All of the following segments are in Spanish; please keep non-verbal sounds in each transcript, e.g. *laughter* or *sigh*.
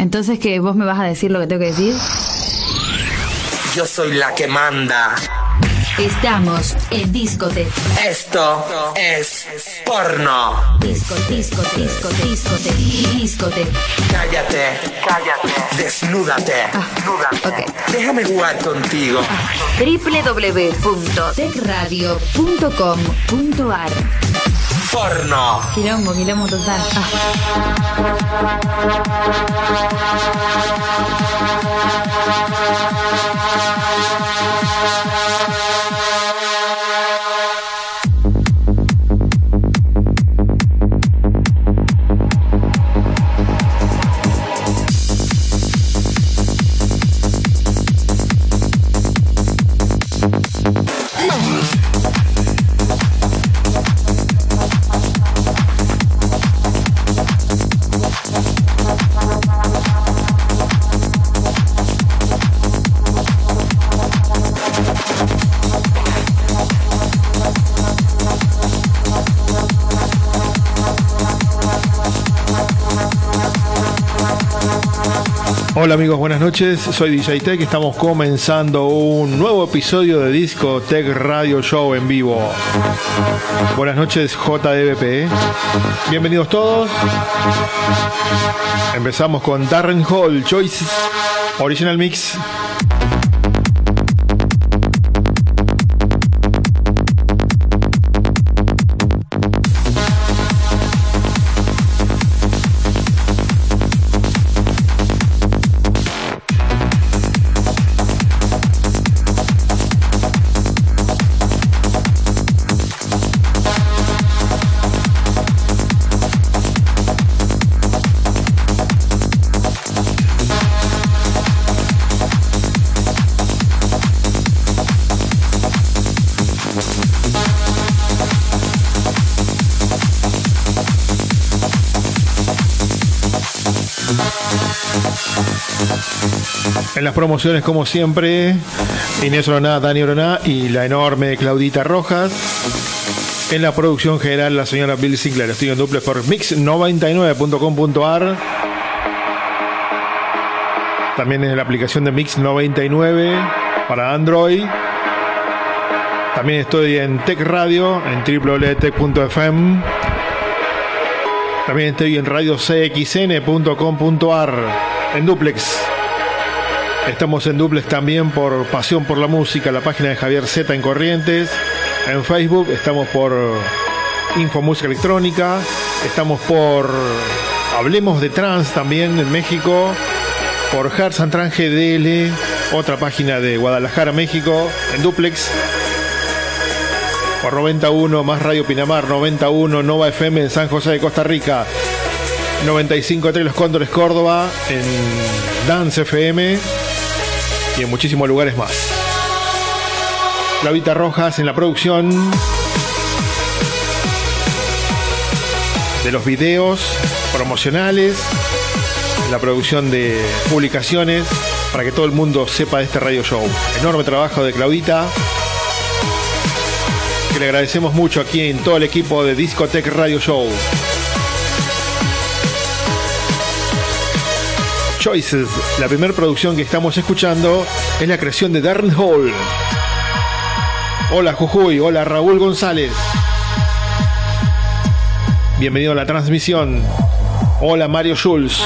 Entonces, ¿que vos me vas a decir lo que tengo que decir? Yo soy la que manda. Estamos en Discote. Esto es porno. Disco, disco, disco, discote, discote. Cállate, cállate. Desnúdate. Desnúdate. ok. Déjame jugar contigo. www.tecradio.com.ar Porno. Quilombo, quilombo total. Ah. Hola amigos, buenas noches. Soy DJ Tech. Estamos comenzando un nuevo episodio de Disco Tech Radio Show en vivo. Buenas noches, JDBP. ¿eh? Bienvenidos todos. Empezamos con Darren Hall, Choice Original Mix. En las promociones, como siempre, Inés Oroná, Dani Oroná y la enorme Claudita Rojas. En la producción general, la señora Bill Sinclair. Estoy en duples por mix99.com.ar. También en la aplicación de Mix99 para Android. También estoy en Tech Radio, en www.tech.fm. También estoy en radiocxn.com.ar, en duplex. Estamos en duplex también por Pasión por la Música, la página de Javier Z en Corrientes. En Facebook estamos por Info Música Electrónica. Estamos por Hablemos de Trans también en México. Por Hearts and Trans GDL, otra página de Guadalajara, México, en duplex. Por 91 más Radio Pinamar, 91 Nova FM en San José de Costa Rica, 95 Los Cóndores Córdoba, en Dance FM y en muchísimos lugares más. Clavita Rojas en la producción de los videos promocionales, la producción de publicaciones para que todo el mundo sepa de este radio show. Enorme trabajo de Claudita que le agradecemos mucho aquí en todo el equipo de Discotech Radio Show. Choices, la primera producción que estamos escuchando es la creación de Darren Hall. Hola Jujuy, hola Raúl González. Bienvenido a la transmisión. Hola Mario Schulz.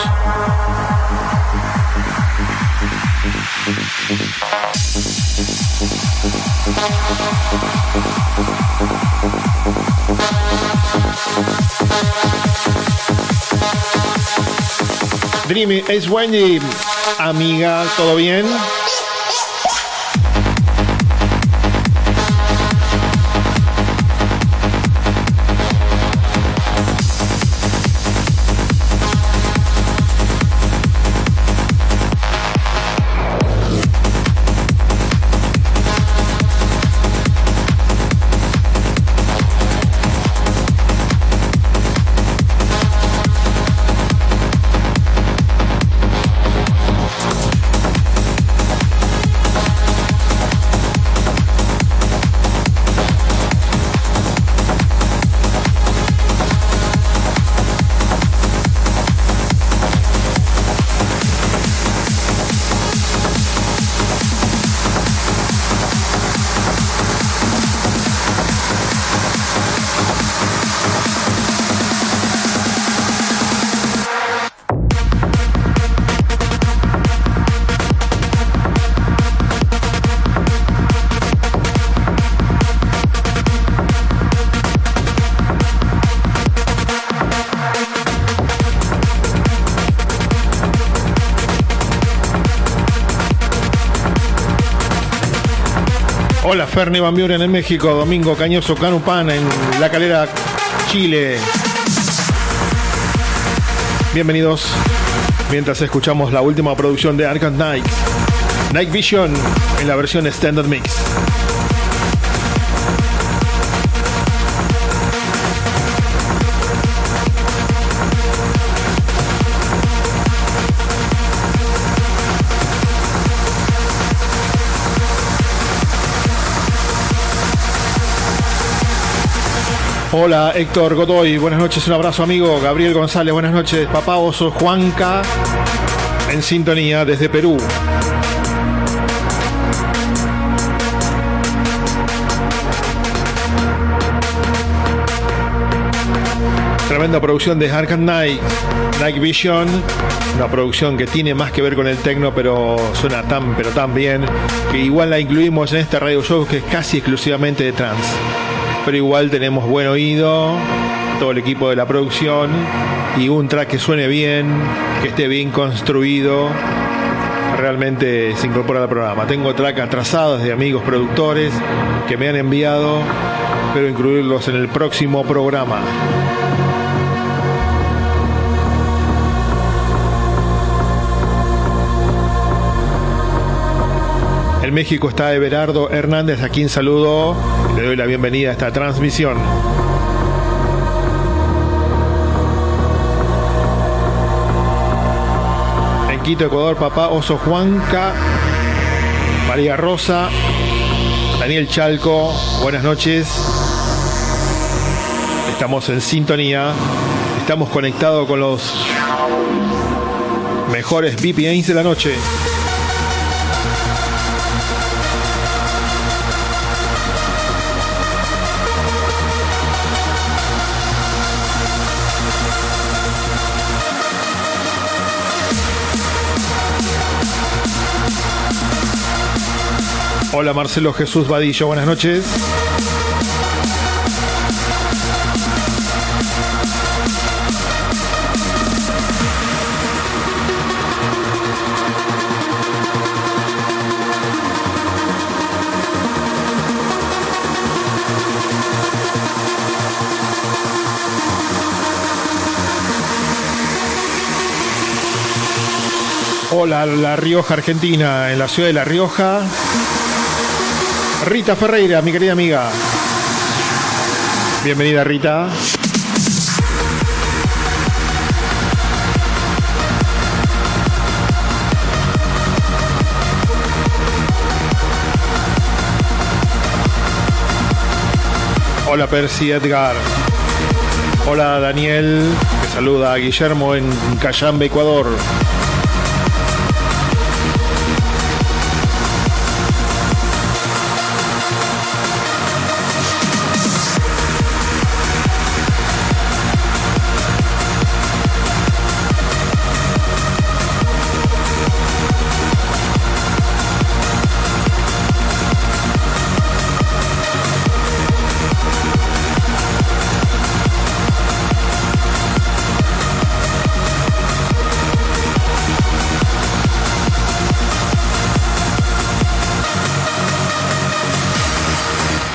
Dreamy es Wendy, amiga, ¿todo bien? Hola, Ferni Van Buren en México, Domingo Cañoso Canupan en La Calera, Chile. Bienvenidos. Mientras escuchamos la última producción de Arkham Knight, Night Vision en la versión Standard Mix. Hola Héctor Godoy, buenas noches, un abrazo amigo. Gabriel González, buenas noches. Papá Oso Juanca en sintonía desde Perú. Tremenda producción de Arkham Night, Night Vision, una producción que tiene más que ver con el techno, pero suena tan, pero tan bien, que igual la incluimos en este radio show que es casi exclusivamente de trance pero igual tenemos buen oído, todo el equipo de la producción y un track que suene bien, que esté bien construido. Realmente se incorpora al programa. Tengo track atrasados de amigos productores que me han enviado, pero incluirlos en el próximo programa. México está Everardo Hernández, a quien saludo. Le doy la bienvenida a esta transmisión. En Quito, Ecuador, papá Oso Juanca, María Rosa, Daniel Chalco, buenas noches. Estamos en sintonía, estamos conectados con los mejores VPNs de la noche. Hola Marcelo Jesús Vadillo, buenas noches. Hola, La Rioja, Argentina, en la ciudad de La Rioja. Rita Ferreira, mi querida amiga. Bienvenida, Rita. Hola, Percy Edgar. Hola, Daniel, que saluda a Guillermo en Cayambe, Ecuador.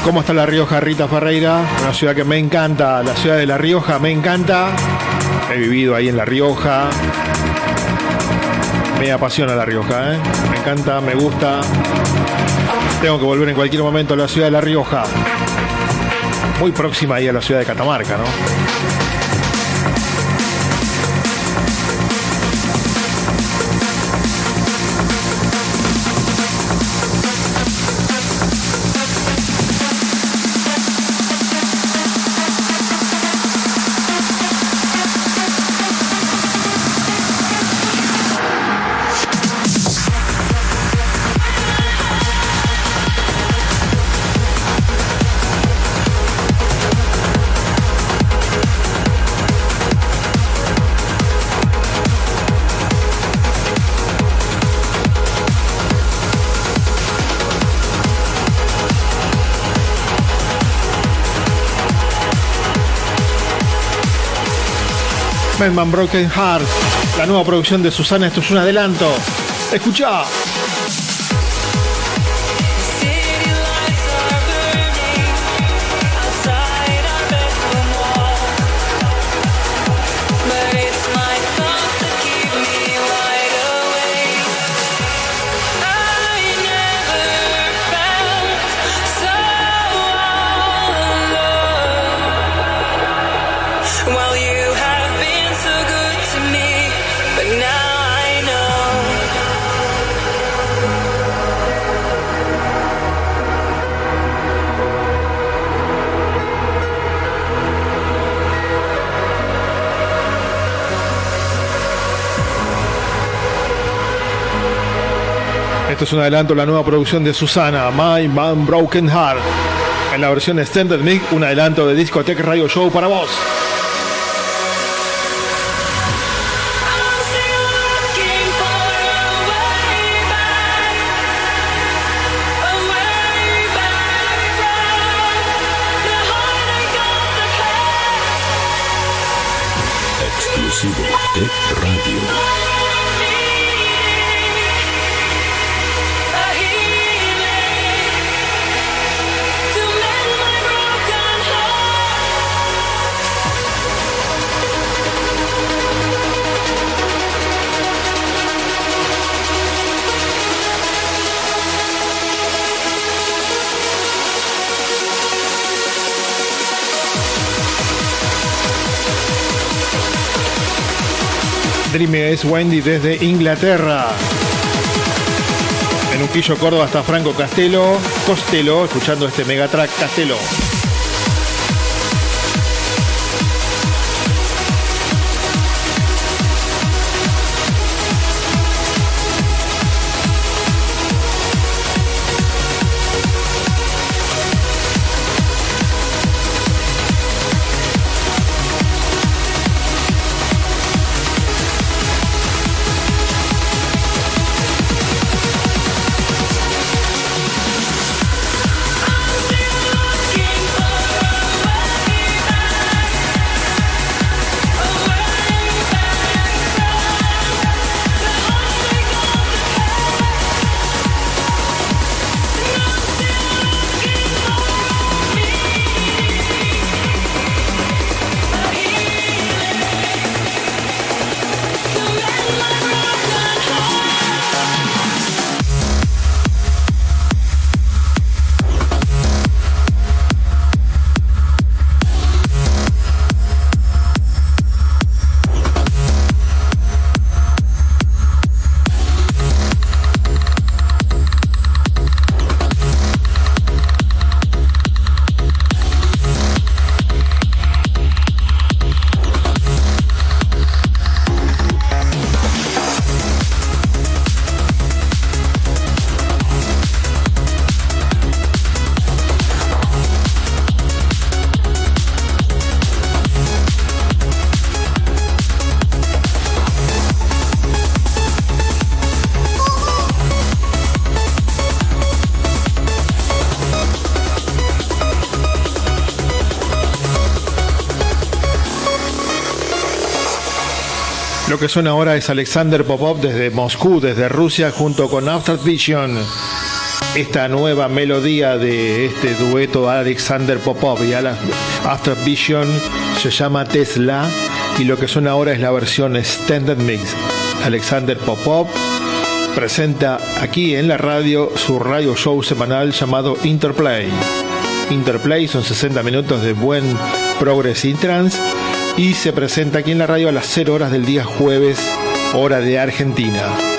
¿Cómo está La Rioja, Rita Ferreira? Una ciudad que me encanta, la ciudad de La Rioja me encanta. He vivido ahí en La Rioja. Me apasiona La Rioja, ¿eh? Me encanta, me gusta. Tengo que volver en cualquier momento a la ciudad de La Rioja. Muy próxima ahí a la ciudad de Catamarca, ¿no? Madman Broken Heart, la nueva producción de Susana, esto es un adelanto. Escucha. Esto es un adelanto de la nueva producción de Susana, My Man Broken Heart. En la versión Extended Mix, un adelanto de Discotech Radio Show para vos. Exclusivo Tech Radio. Dreamy es Wendy desde Inglaterra. En Unquillo, Córdoba está Franco Castelo, Costello, escuchando este Megatrack Castelo. Que suena ahora es Alexander Popov desde Moscú, desde Rusia, junto con After Vision. Esta nueva melodía de este dueto Alexander Popov y After Vision se llama Tesla y lo que suena ahora es la versión Standard Mix. Alexander Popov presenta aquí en la radio su radio show semanal llamado Interplay. Interplay son 60 minutos de buen progress y trance y se presenta aquí en la radio a las 0 horas del día jueves, hora de Argentina.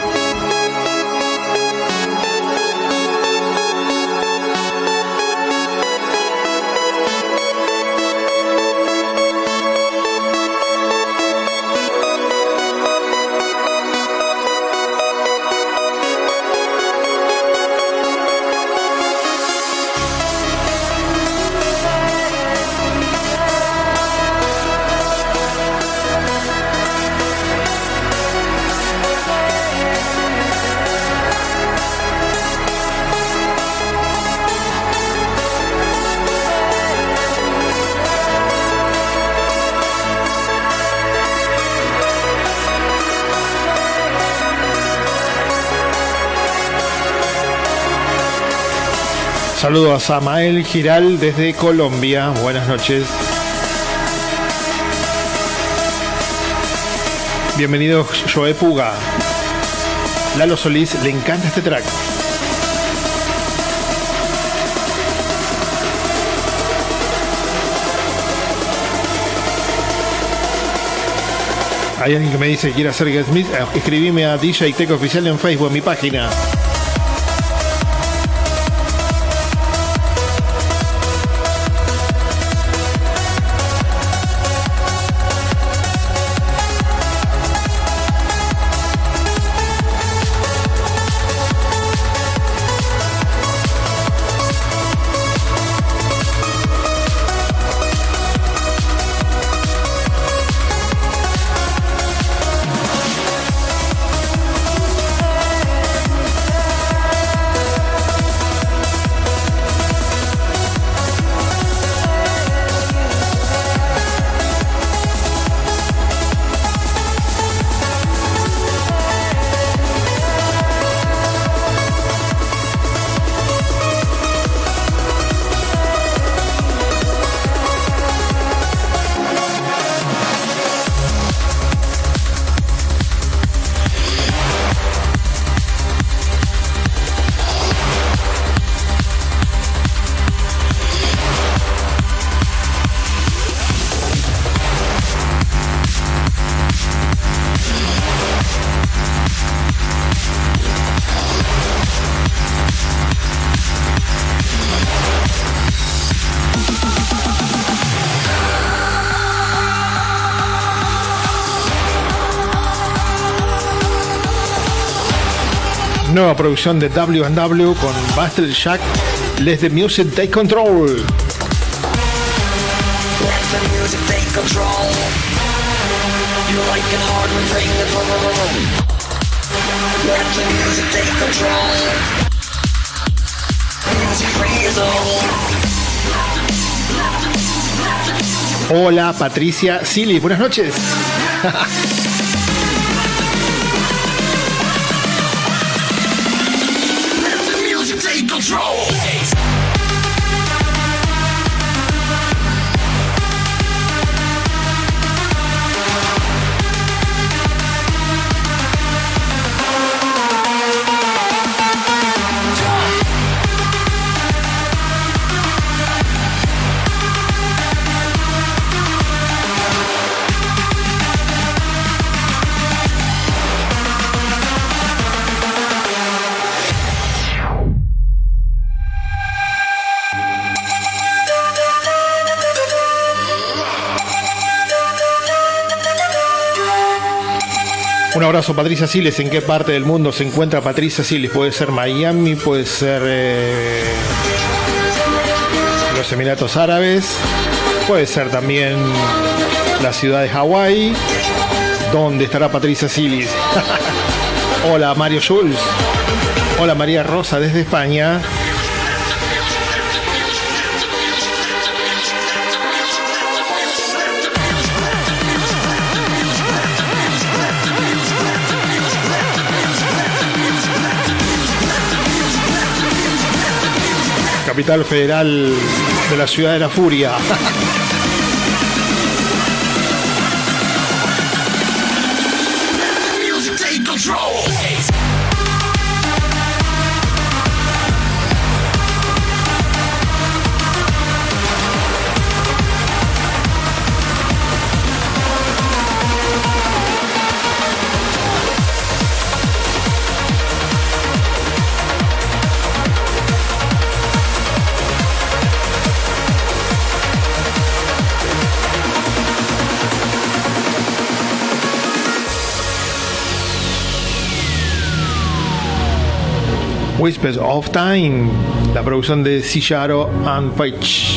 Saludo a Samael Giral desde Colombia. Buenas noches. Bienvenido Joe Puga. Lalo Solís, le encanta este track. Hay alguien que me dice que quiere hacer Get Smith. Eh, escribime a DJ Tech Oficial en Facebook, en mi página. Nueva producción de W&W con Buster Jack, Let the Music Take Control. Let the music take control. Patricia Siles. ¿En qué parte del mundo se encuentra Patricia Siles? Puede ser Miami, puede ser eh, los Emiratos Árabes, puede ser también la ciudad de Hawái. ¿Dónde estará Patricia Siles? *laughs* Hola Mario Schulz. Hola María Rosa desde España. Capital Federal de la Ciudad de la Furia. Whispers of Time, la producción de Cillaro and Page.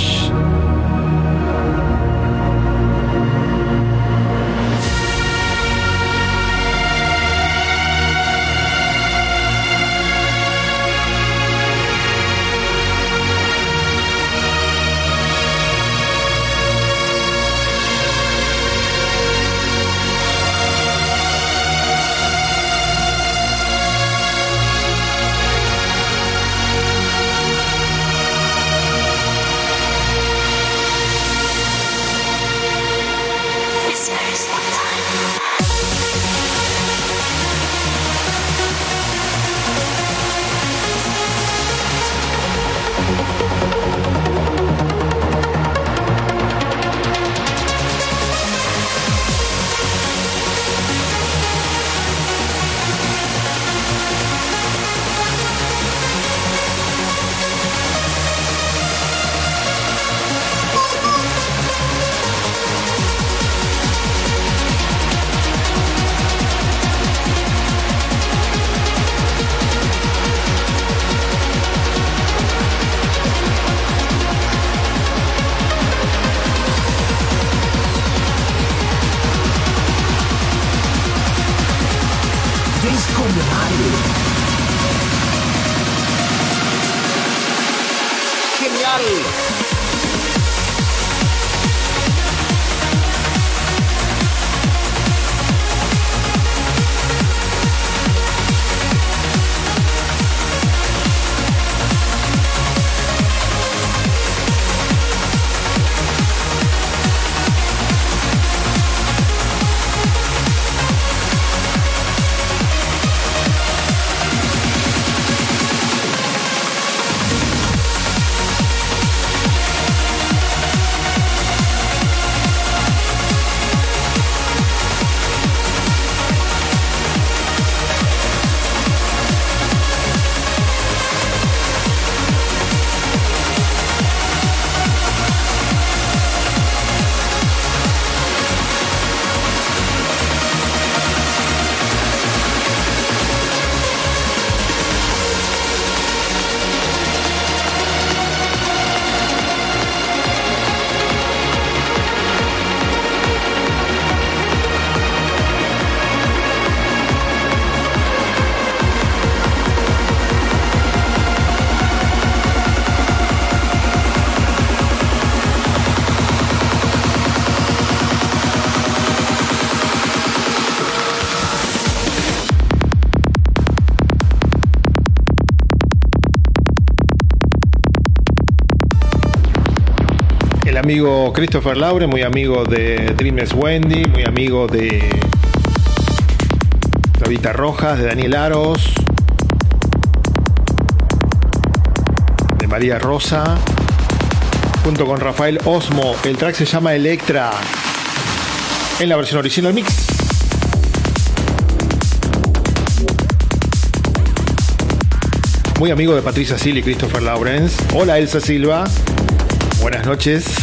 Amigo Christopher Laure, muy amigo de Dreams Wendy, muy amigo de Tabita Rojas, de Daniel Aros, de María Rosa, junto con Rafael Osmo. El track se llama Electra en la versión original mix. Muy amigo de Patricia Sil y Christopher Lawrence. Hola Elsa Silva. Buenas noches.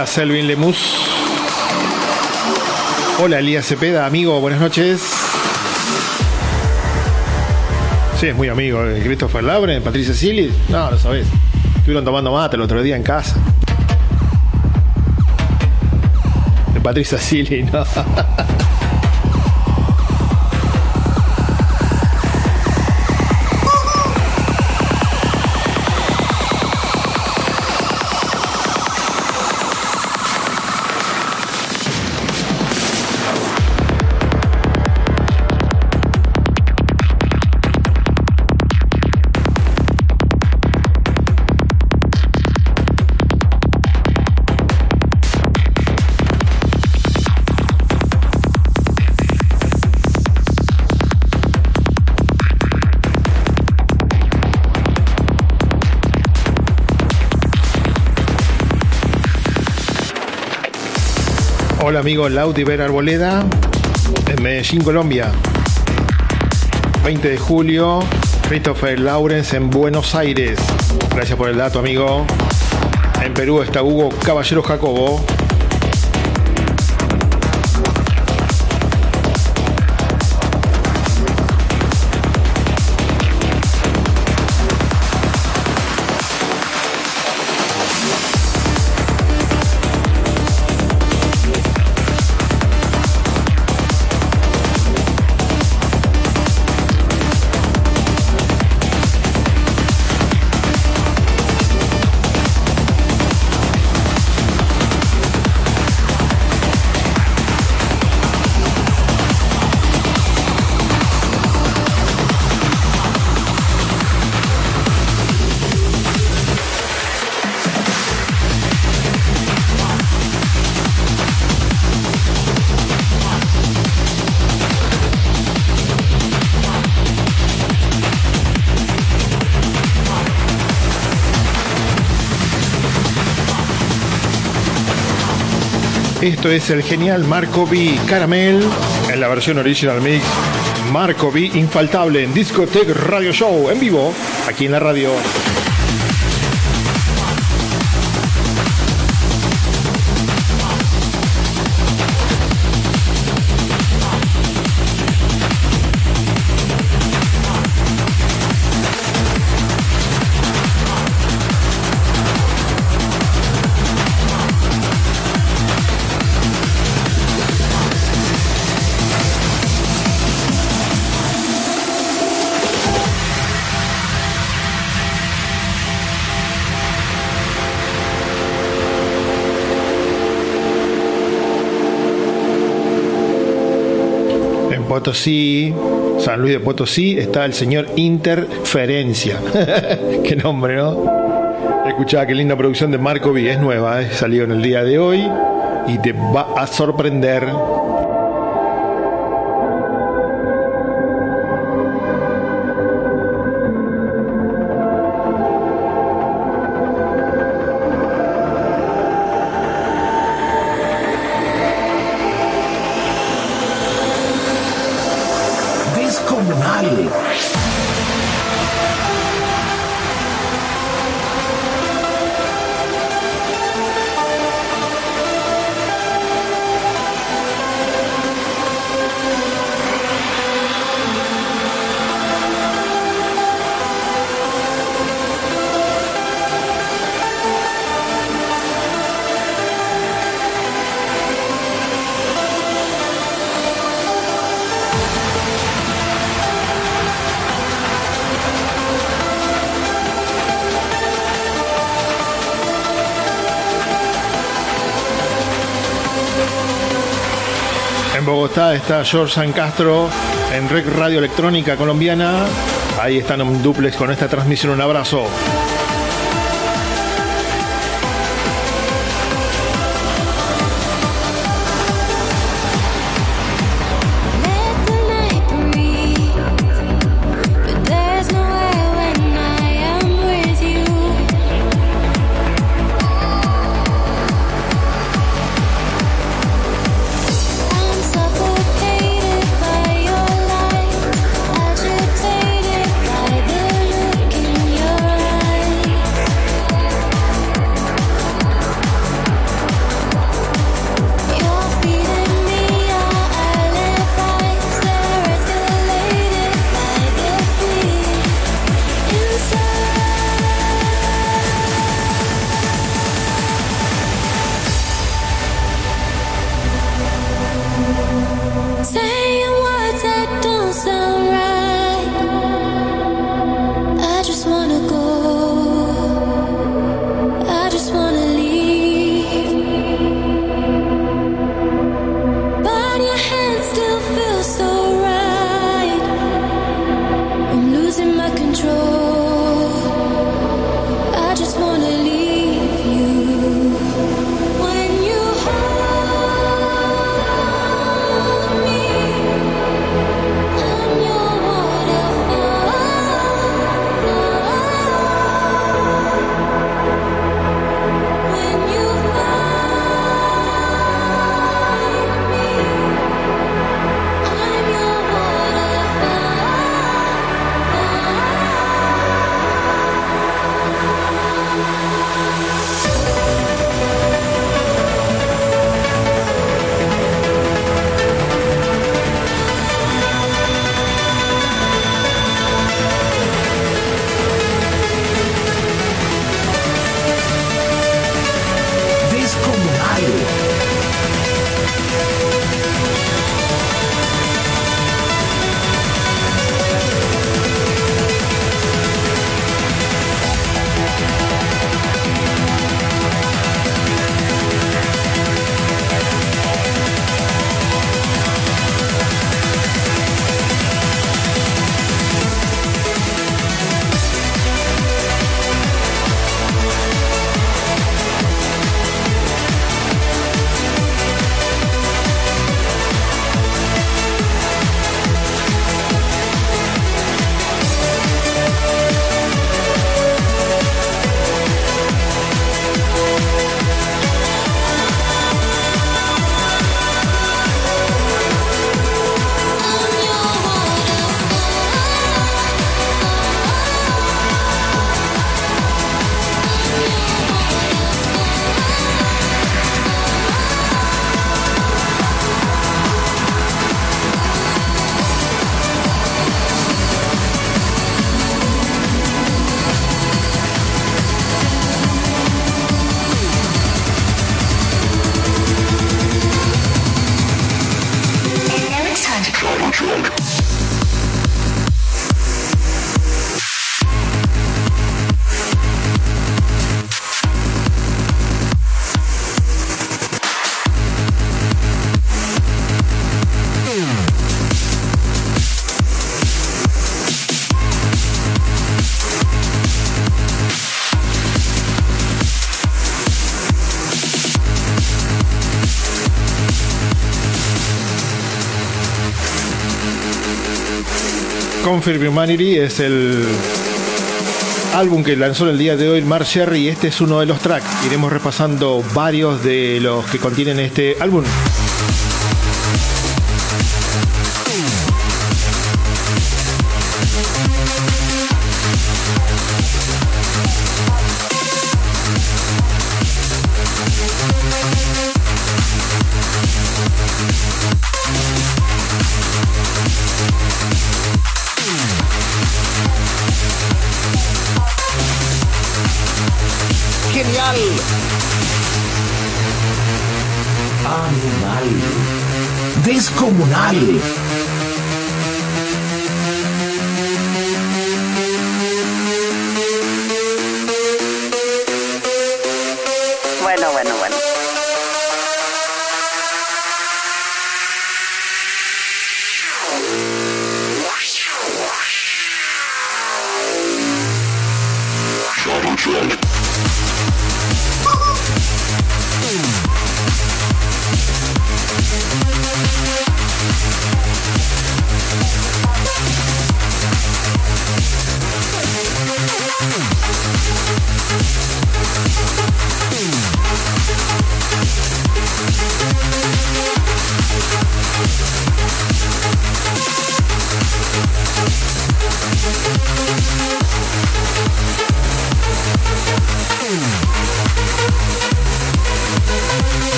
Hola Selvin Lemus. Hola Elías Cepeda, amigo, buenas noches. Sí, es muy amigo de Christopher Labre, Patricia Silly. No, lo sabés. Estuvieron tomando mate el otro día en casa. De Patricia Silly, no. *laughs* amigo Lauti Ver Arboleda, en Medellín, Colombia. 20 de julio, Christopher Lawrence en Buenos Aires. Gracias por el dato, amigo. En Perú está Hugo Caballero Jacobo. Esto es el genial Marco B Caramel en la versión original mix. Marco B infaltable en Discotech Radio Show en vivo aquí en la radio. Potosí, San Luis de Potosí, está el señor Interferencia. *laughs* qué nombre, ¿no? Escuchá, qué linda producción de Marco V. Es nueva, ¿eh? salió en el día de hoy y te va a sorprender. Está George San Castro en Rec Radio Electrónica Colombiana. Ahí están en duplex con esta transmisión. Un abrazo. Confirm Humanity es el álbum que lanzó el día de hoy Mar Sherry este es uno de los tracks. Iremos repasando varios de los que contienen este álbum.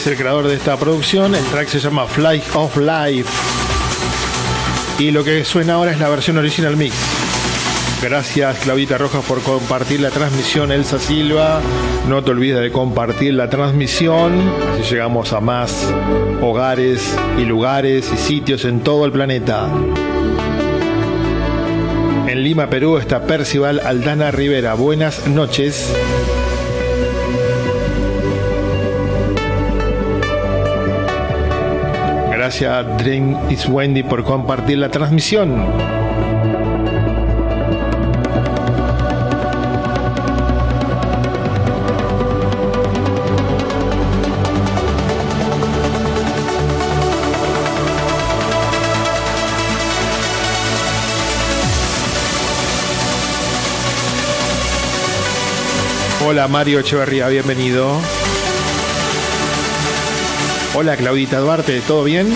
Es el creador de esta producción. El track se llama Fly of Life. Y lo que suena ahora es la versión original mix. Gracias Claudita Rojas por compartir la transmisión, Elsa Silva. No te olvides de compartir la transmisión, así llegamos a más hogares y lugares y sitios en todo el planeta. En Lima, Perú está Percival Aldana Rivera. Buenas noches. Gracias Dream is Wendy por compartir la transmisión. Hola Mario Echeverría, bienvenido. Hola Claudita Duarte, ¿todo bien?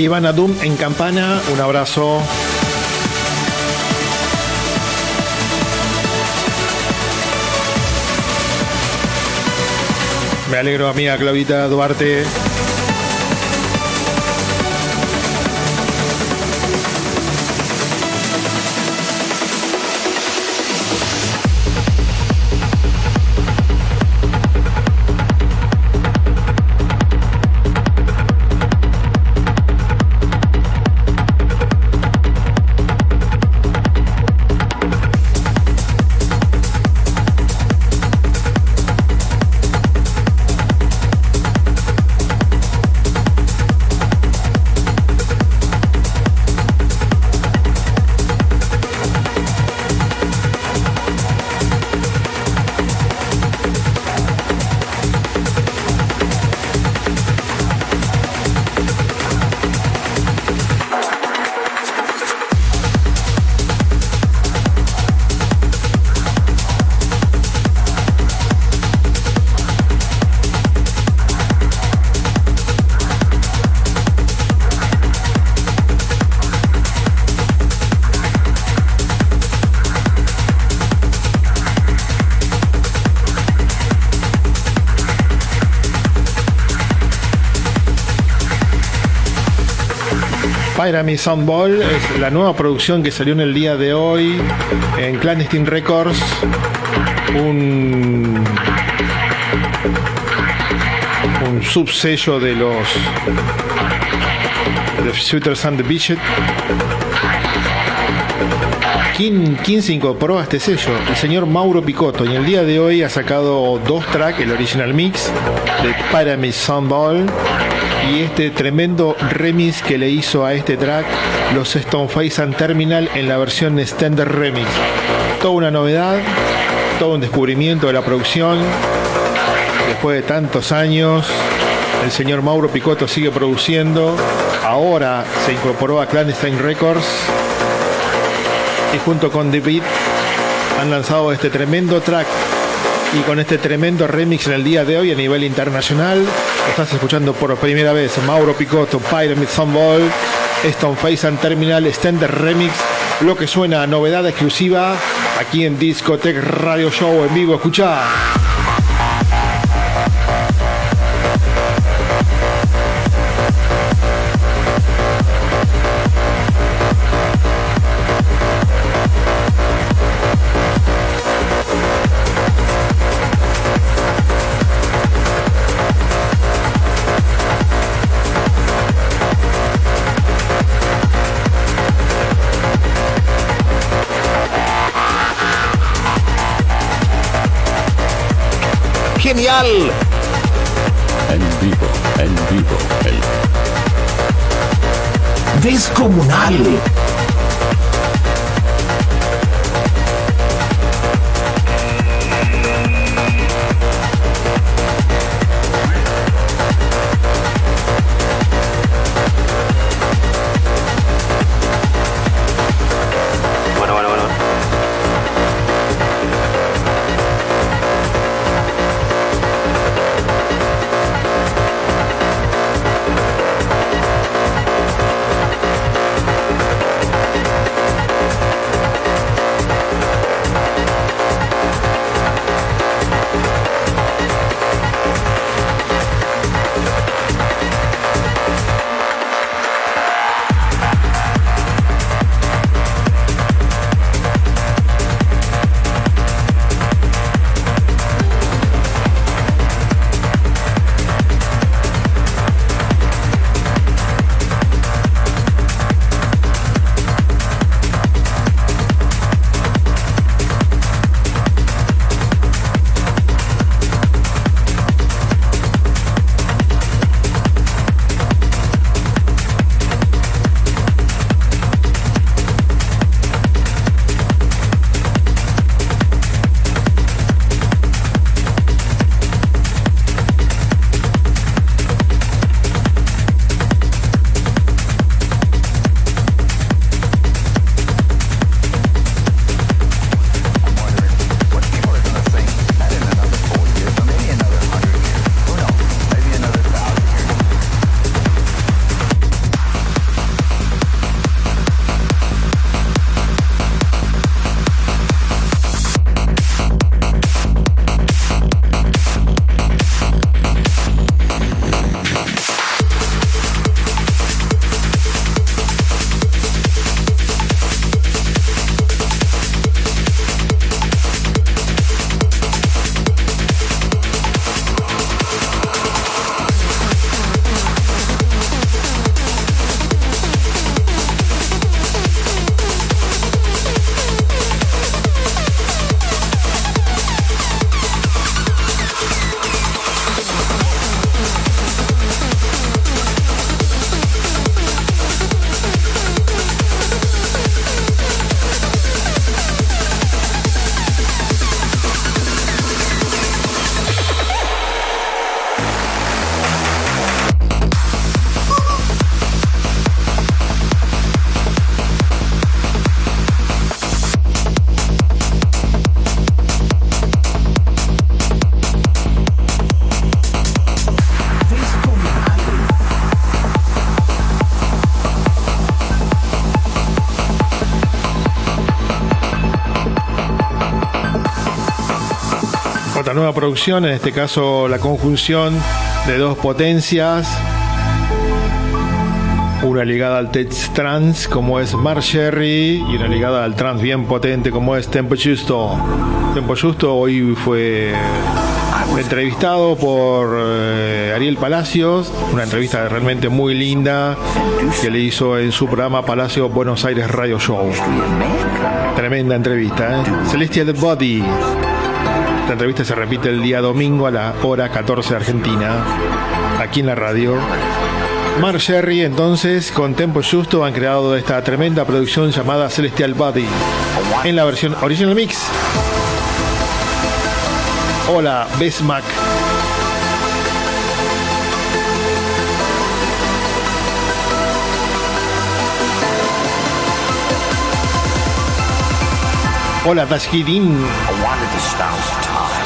Iván Adum en Campana, un abrazo. Me alegro, amiga Claudita Duarte. Pyramid Soundball es la nueva producción que salió en el día de hoy en Clandestine Records. Un, un subsello de los de Shooters and the Beached. ¿Quién, quién se incorporó a este sello? El señor Mauro Picotto. Y el día de hoy ha sacado dos tracks, el original mix de Pyramid Soundball y este tremendo remix que le hizo a este track los Stoneface and Terminal en la versión Standard Remix. Toda una novedad, todo un descubrimiento de la producción. Después de tantos años, el señor Mauro Picotto sigue produciendo. Ahora se incorporó a Clandestine Records y junto con The Beat han lanzado este tremendo track y con este tremendo remix en el día de hoy a nivel internacional. Estás escuchando por primera vez Mauro Picotto, Pyramid Soundball, Stoneface and Terminal Extended Remix, lo que suena a novedad exclusiva aquí en Discotech Radio Show en vivo. Escucha. En vivo, en vivo, el Descomunal. Nueva producción, en este caso la conjunción de dos potencias una ligada al tech trance como es Mar Sherry y una ligada al trance bien potente como es Tempo Justo. Tempo Justo hoy fue entrevistado por eh, Ariel Palacios, una entrevista realmente muy linda que le hizo en su programa Palacio Buenos Aires Radio Show. Tremenda entrevista, ¿eh? Celestial Body. Esta entrevista se repite el día domingo a la hora 14 de Argentina, aquí en la radio. Mar Sherry entonces con Tempo Justo han creado esta tremenda producción llamada Celestial Body en la versión original mix. Hola, Besmac. Oh, Hola, Vasquidín. I wanted to stop time.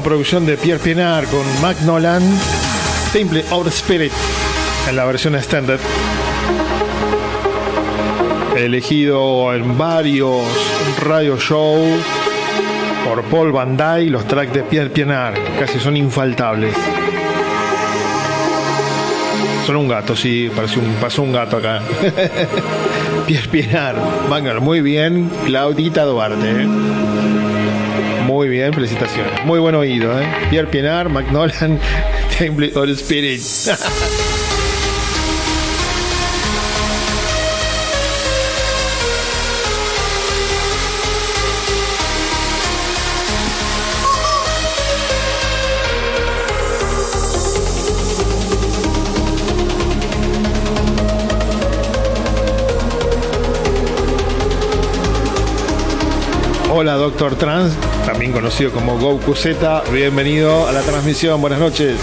Nueva producción de Pierre Pienaar con Mac Nolan, of the Spirit, en la versión estándar. Elegido en varios radio shows por Paul Van Dyke, los tracks de Pierre Pienaar casi son infaltables. Son un gato, sí, parece un, pasó un gato acá. *laughs* Pierre Pienaar, Magnar, muy bien, Claudita Duarte. ¿eh? Muy bien, felicitaciones. Muy buen oído, ¿eh? Pierre Pienaar, McNolan, *laughs* Temple the Spirit. *laughs* Hola, Doctor Trans, también conocido como Goku Z. Bienvenido a la transmisión. Buenas noches.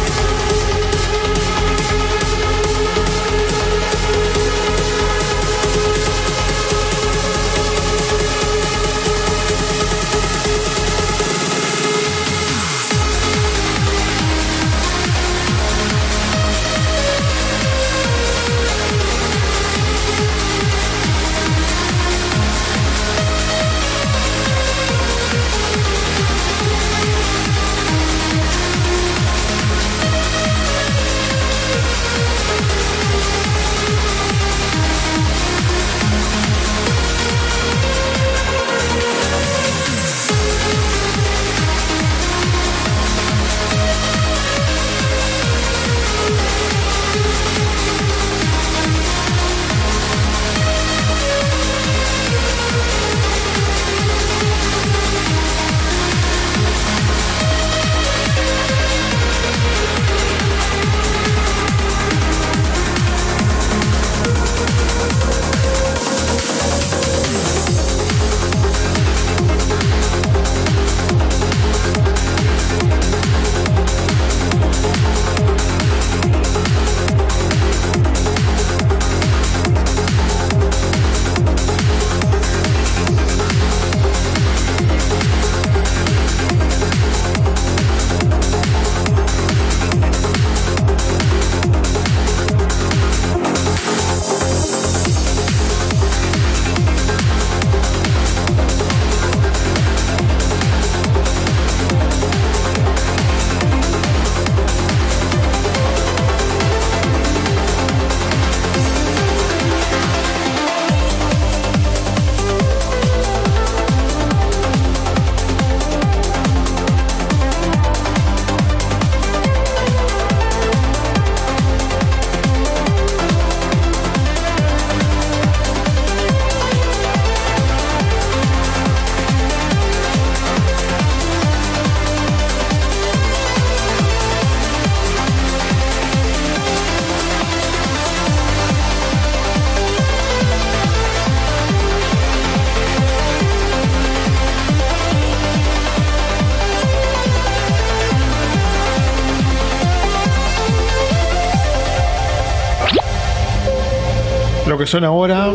Que suena ahora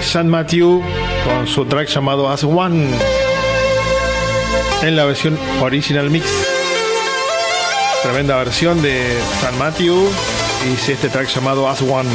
San Matthew con su track llamado As One en la versión original mix. Tremenda versión de San Matthew y este track llamado As One.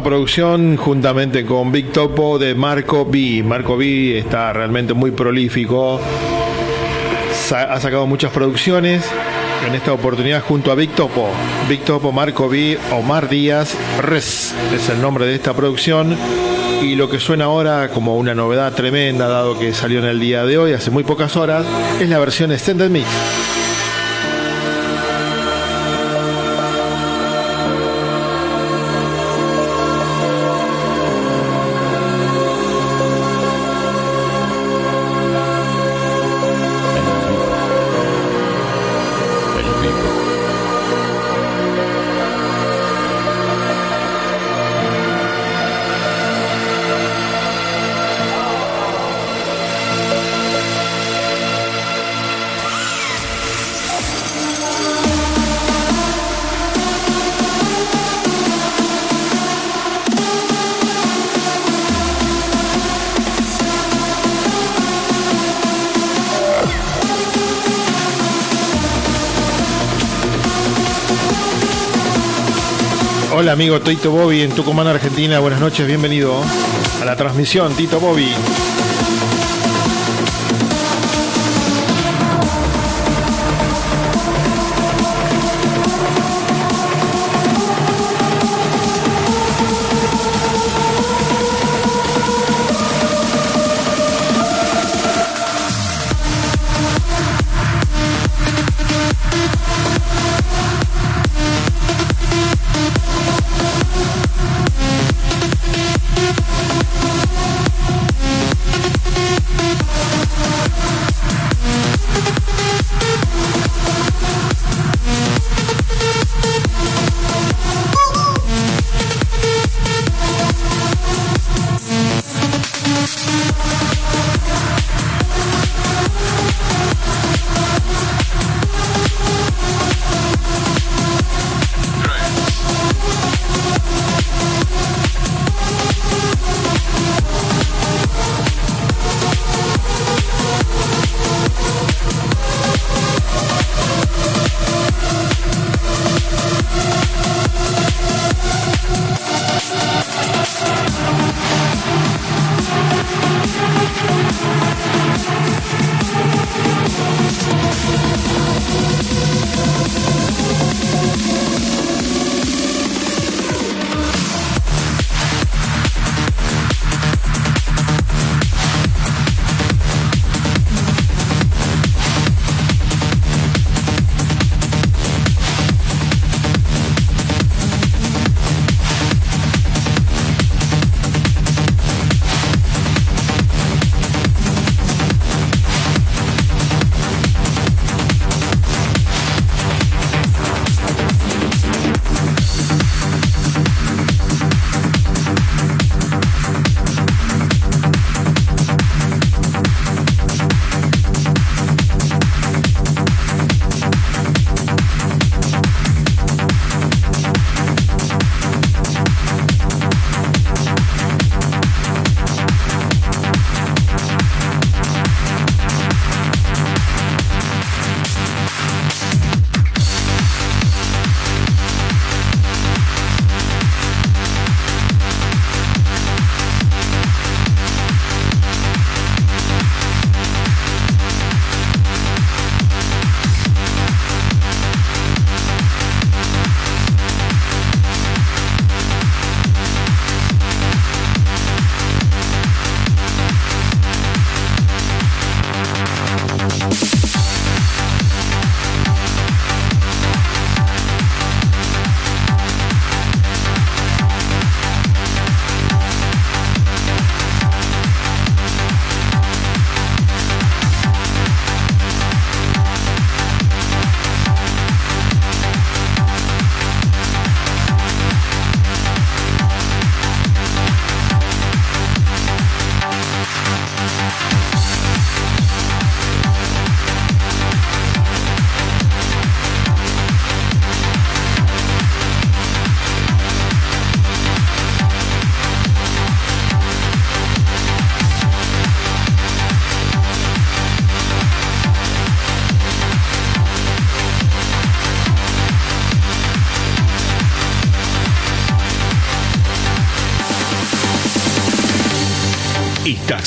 Producción juntamente con Big Topo de Marco B. Marco B está realmente muy prolífico. Ha sacado muchas producciones. En esta oportunidad junto a Big Topo. Big Topo, Marco B, Omar Díaz, Res es el nombre de esta producción. Y lo que suena ahora como una novedad tremenda, dado que salió en el día de hoy, hace muy pocas horas, es la versión Extended Mix. Amigo Tito Bobby en Tucumán, Argentina. Buenas noches, bienvenido a la transmisión Tito Bobby.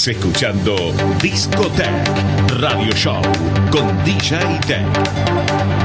Escuchando Discotech Radio Show con DJ Tech.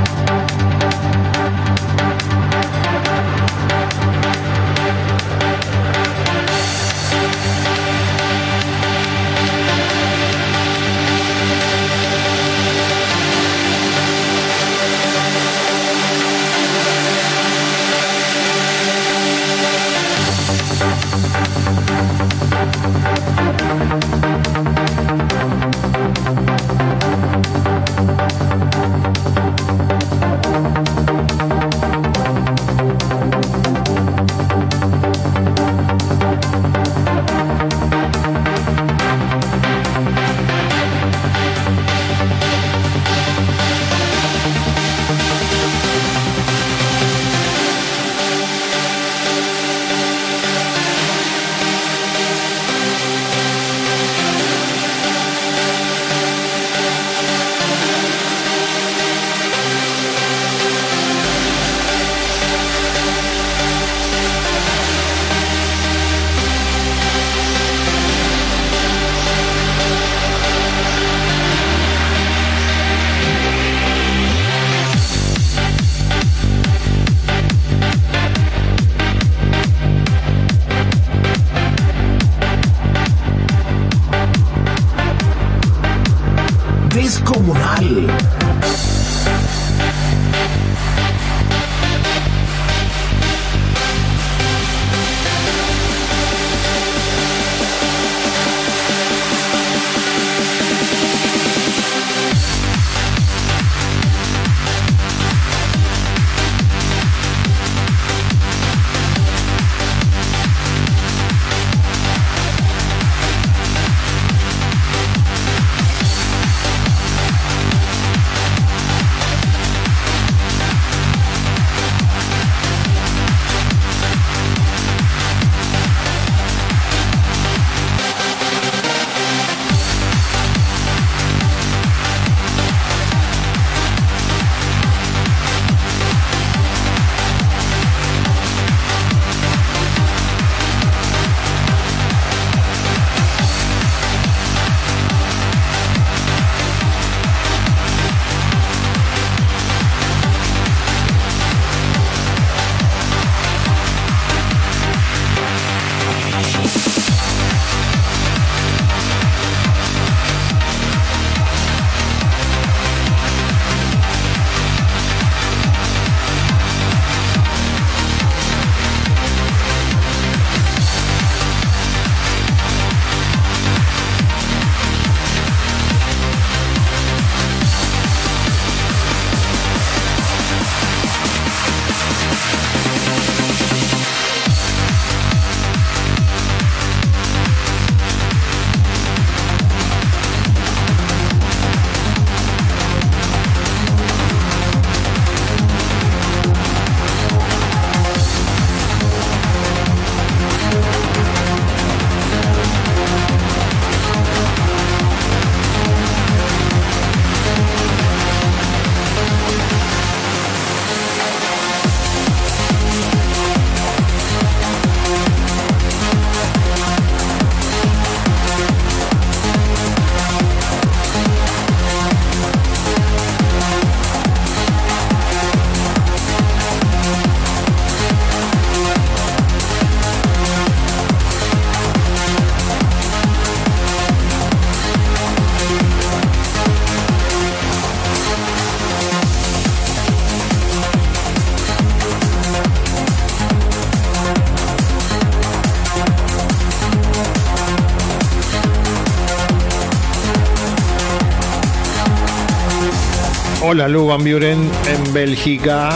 Hola, Lu Van Buren en Bélgica.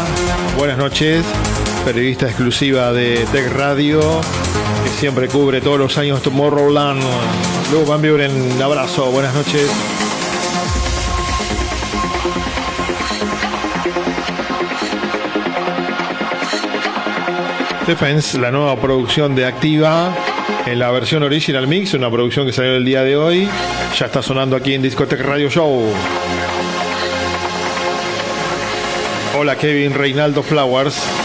Buenas noches. Periodista exclusiva de Tech Radio, que siempre cubre todos los años Tomorrowland. Lu Van Buren, un abrazo. Buenas noches. Defense, la nueva producción de Activa en la versión Original Mix, una producción que salió el día de hoy. Ya está sonando aquí en Discotech Radio Show. Hola Kevin Reinaldo Flowers.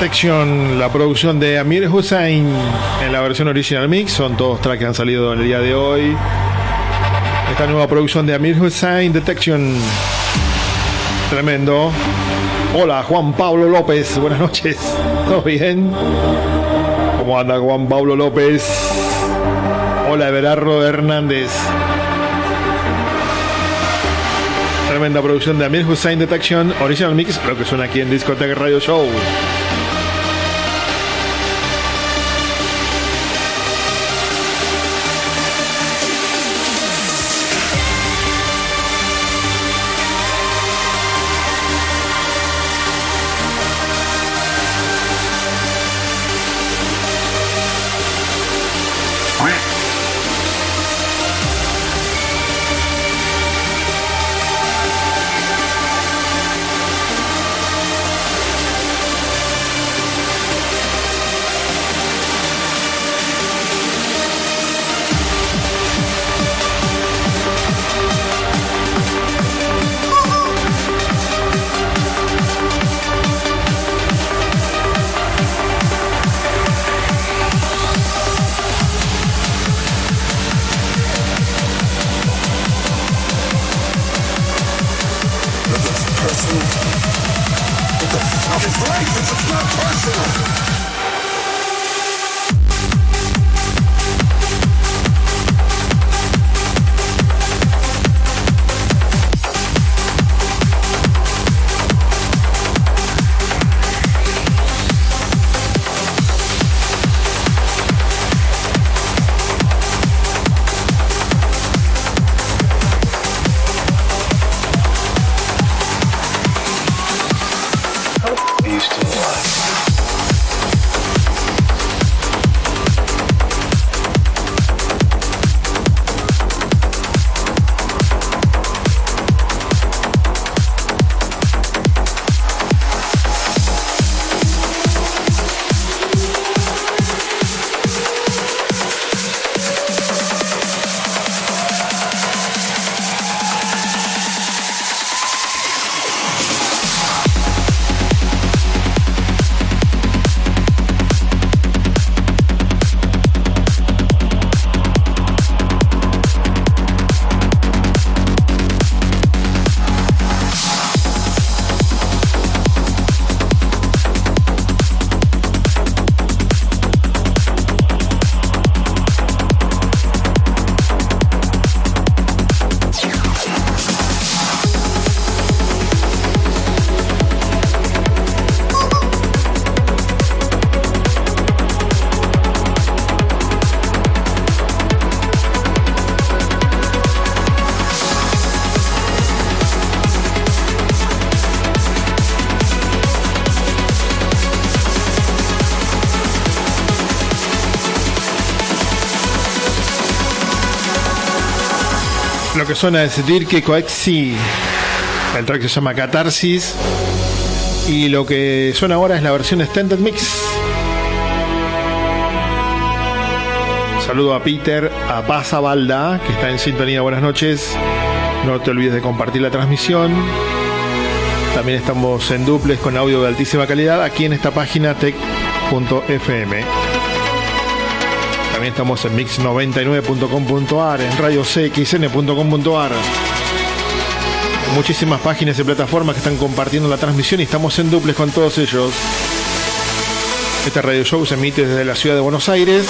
Detection, la producción de Amir Hussein en la versión original mix. Son todos tracks que han salido en el día de hoy. Esta nueva producción de Amir Hussein, Detection. Tremendo. Hola, Juan Pablo López. Buenas noches. ¿Todo bien? ¿Cómo anda Juan Pablo López? Hola, Everardo Hernández. Tremenda producción de Amir Hussein Detection, Original Mix, lo que suena aquí en Discoteca Radio Show. Suena es Dirk Coexi. El track se llama Catarsis. Y lo que suena ahora es la versión Extended Mix. Saludo a Peter, a Paz Balda, que está en sintonía. Buenas noches. No te olvides de compartir la transmisión. También estamos en duples con audio de altísima calidad aquí en esta página tech.fm. También estamos en mix99.com.ar, en radiocxn.com.ar. Muchísimas páginas y plataformas que están compartiendo la transmisión y estamos en duples con todos ellos. Este radio show se emite desde la ciudad de Buenos Aires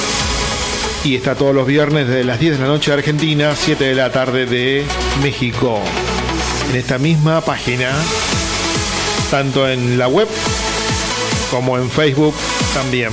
y está todos los viernes desde las 10 de la noche de Argentina, 7 de la tarde de México. En esta misma página, tanto en la web como en Facebook también.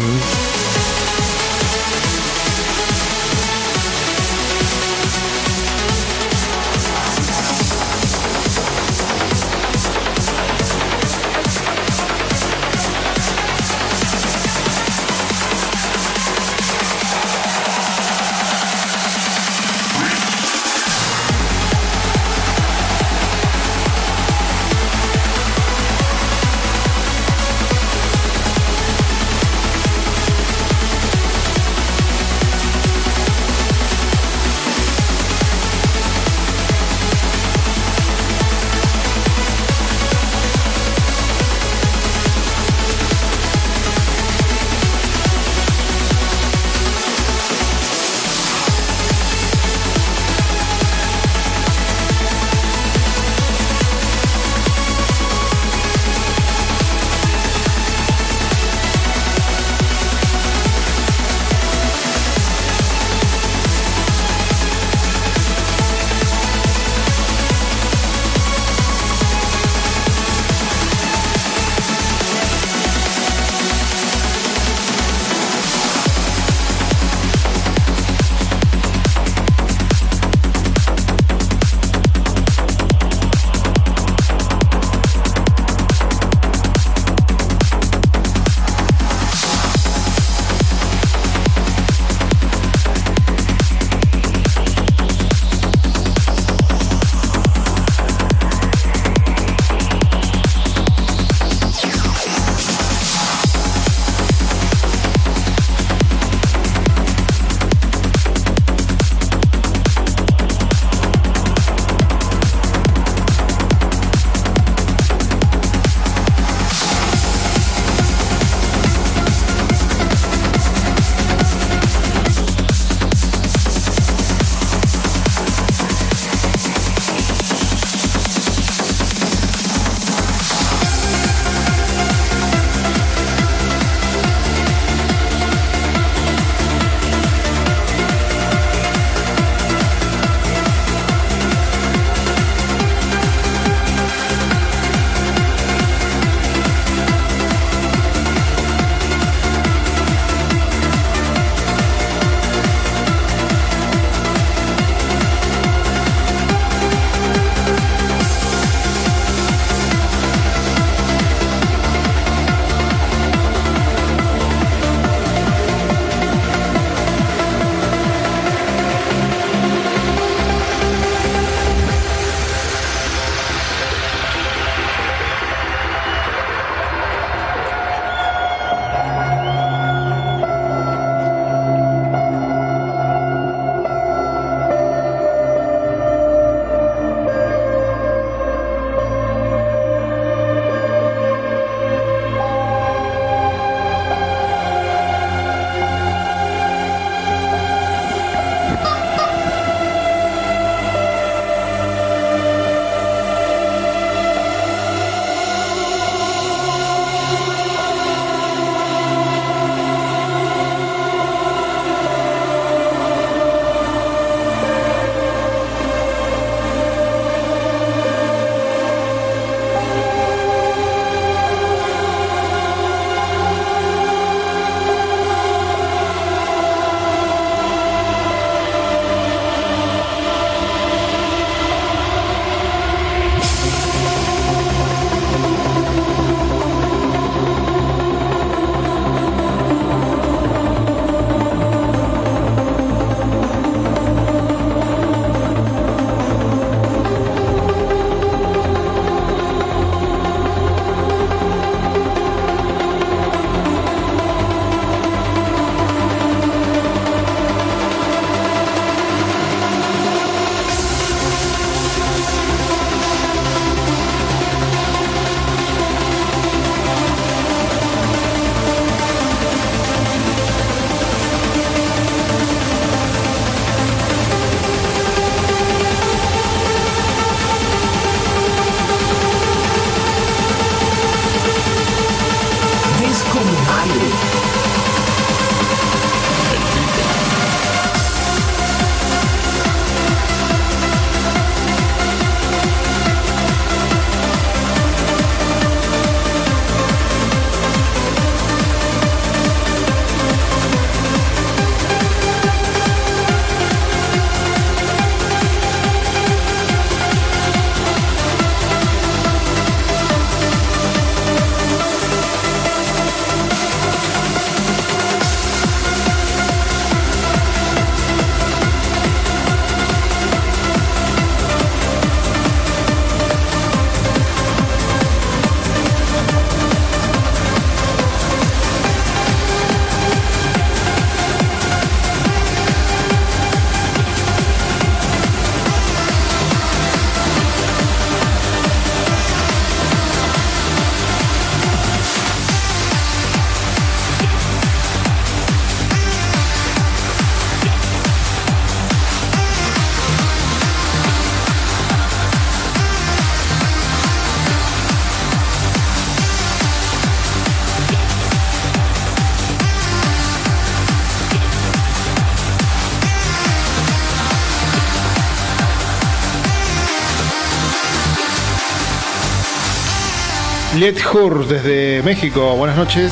Let Hur desde México, buenas noches.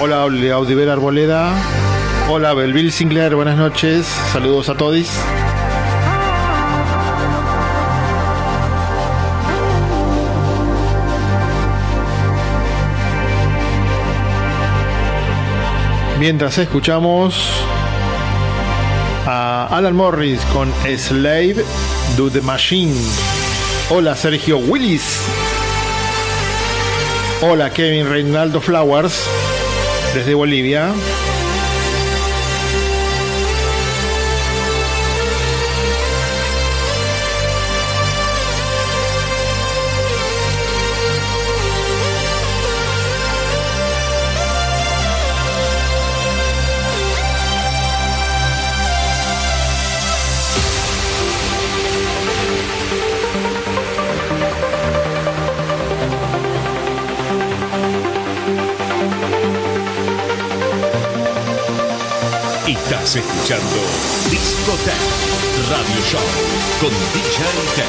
Hola Audiver Arboleda. Hola Belville Sinclair, buenas noches. Saludos a todos. Mientras escuchamos a Alan Morris con Slave to the Machine. Hola Sergio Willis. Hola Kevin Reinaldo Flowers desde Bolivia. Estás escuchando Discotech Radio Show con DJ Tech.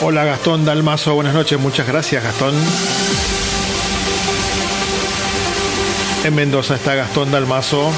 Hola Gastón Dalmazo, buenas noches, muchas gracias Gastón. En Mendoza está Gastón Dalmazo.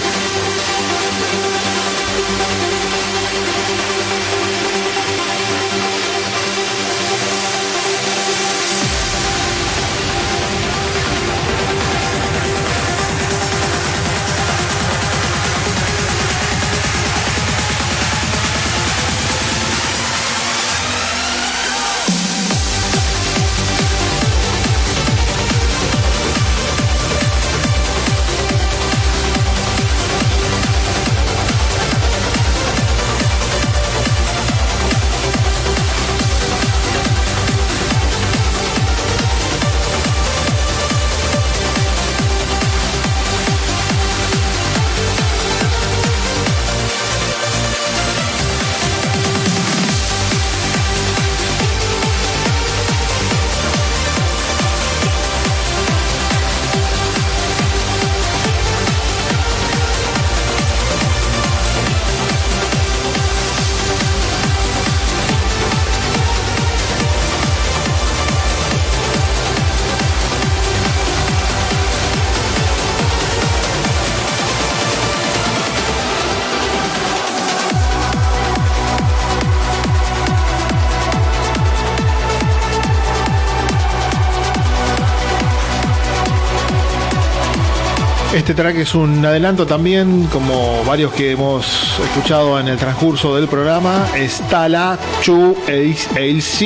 Track es un adelanto también, como varios que hemos escuchado en el transcurso del programa. Está Chu AC.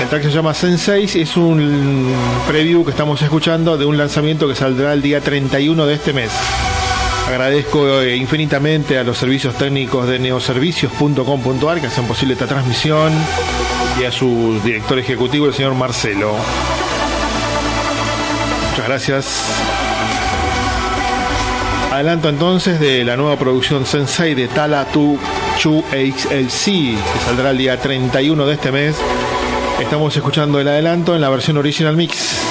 El track se llama Sensei, es un preview que estamos escuchando de un lanzamiento que saldrá el día 31 de este mes. Agradezco eh, infinitamente a los servicios técnicos de neoservicios.com.ar que hacen posible esta transmisión y a su director ejecutivo, el señor Marcelo. Muchas gracias. Adelanto entonces de la nueva producción Sensei de Tala Tu Chu HLC, que saldrá el día 31 de este mes. Estamos escuchando el adelanto en la versión original mix.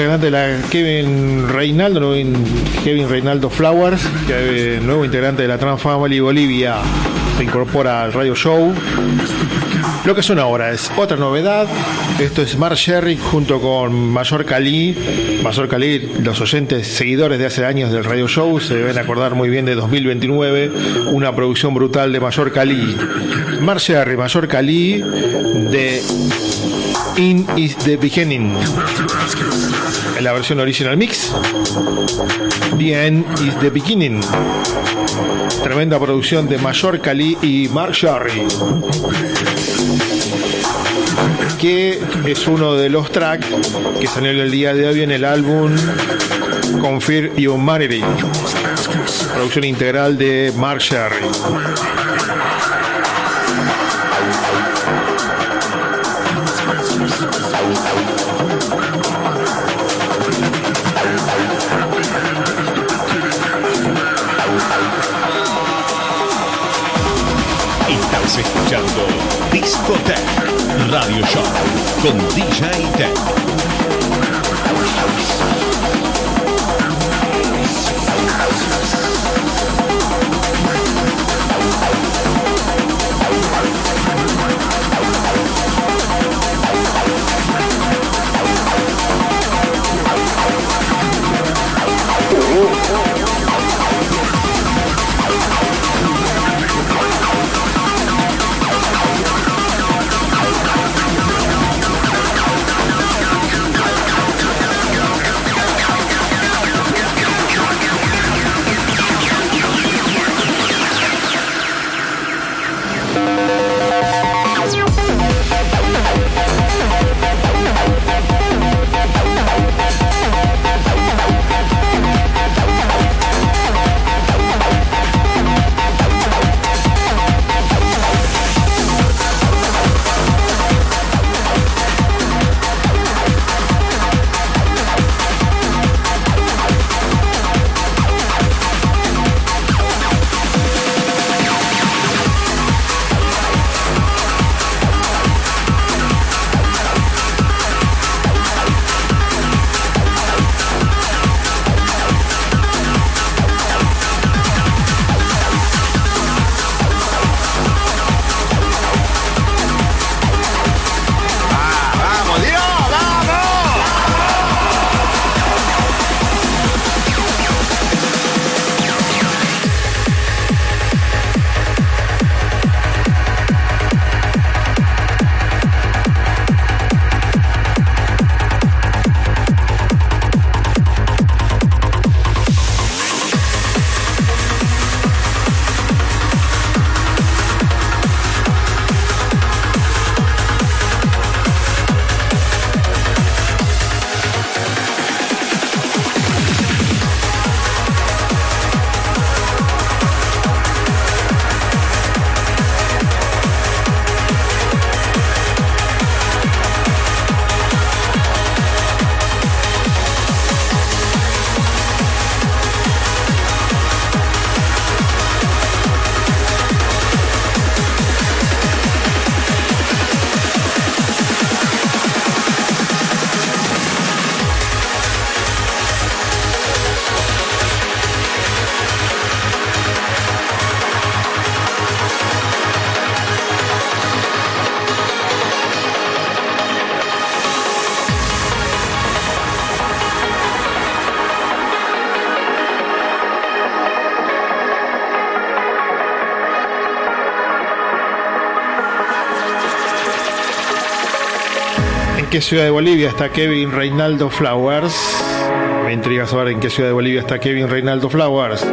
Integrante de la Kevin Reinaldo, Kevin Reinaldo Flowers, que, eh, nuevo integrante de la Trans Family Bolivia, se incorpora al radio show. Lo que suena ahora es otra novedad. Esto es Mar Sherry junto con Mayor Cali. Mayor Cali, los oyentes seguidores de hace años del radio show se deben acordar muy bien de 2029, una producción brutal de Mayor Cali. Mar Sherry, Mayor Cali de In is the Beginning. La versión original mix. The End is the Beginning. Tremenda producción de Mayor Cali y Mark Sherry que es uno de los tracks que salió el día de hoy en el álbum Confirm Humanity, producción integral de Mark Sherry. Estás escuchando Discotech Radio Show con DJ Tech. Qué ciudad de Bolivia está Kevin Reinaldo Flowers? Me intriga saber en qué ciudad de Bolivia está Kevin Reinaldo Flowers.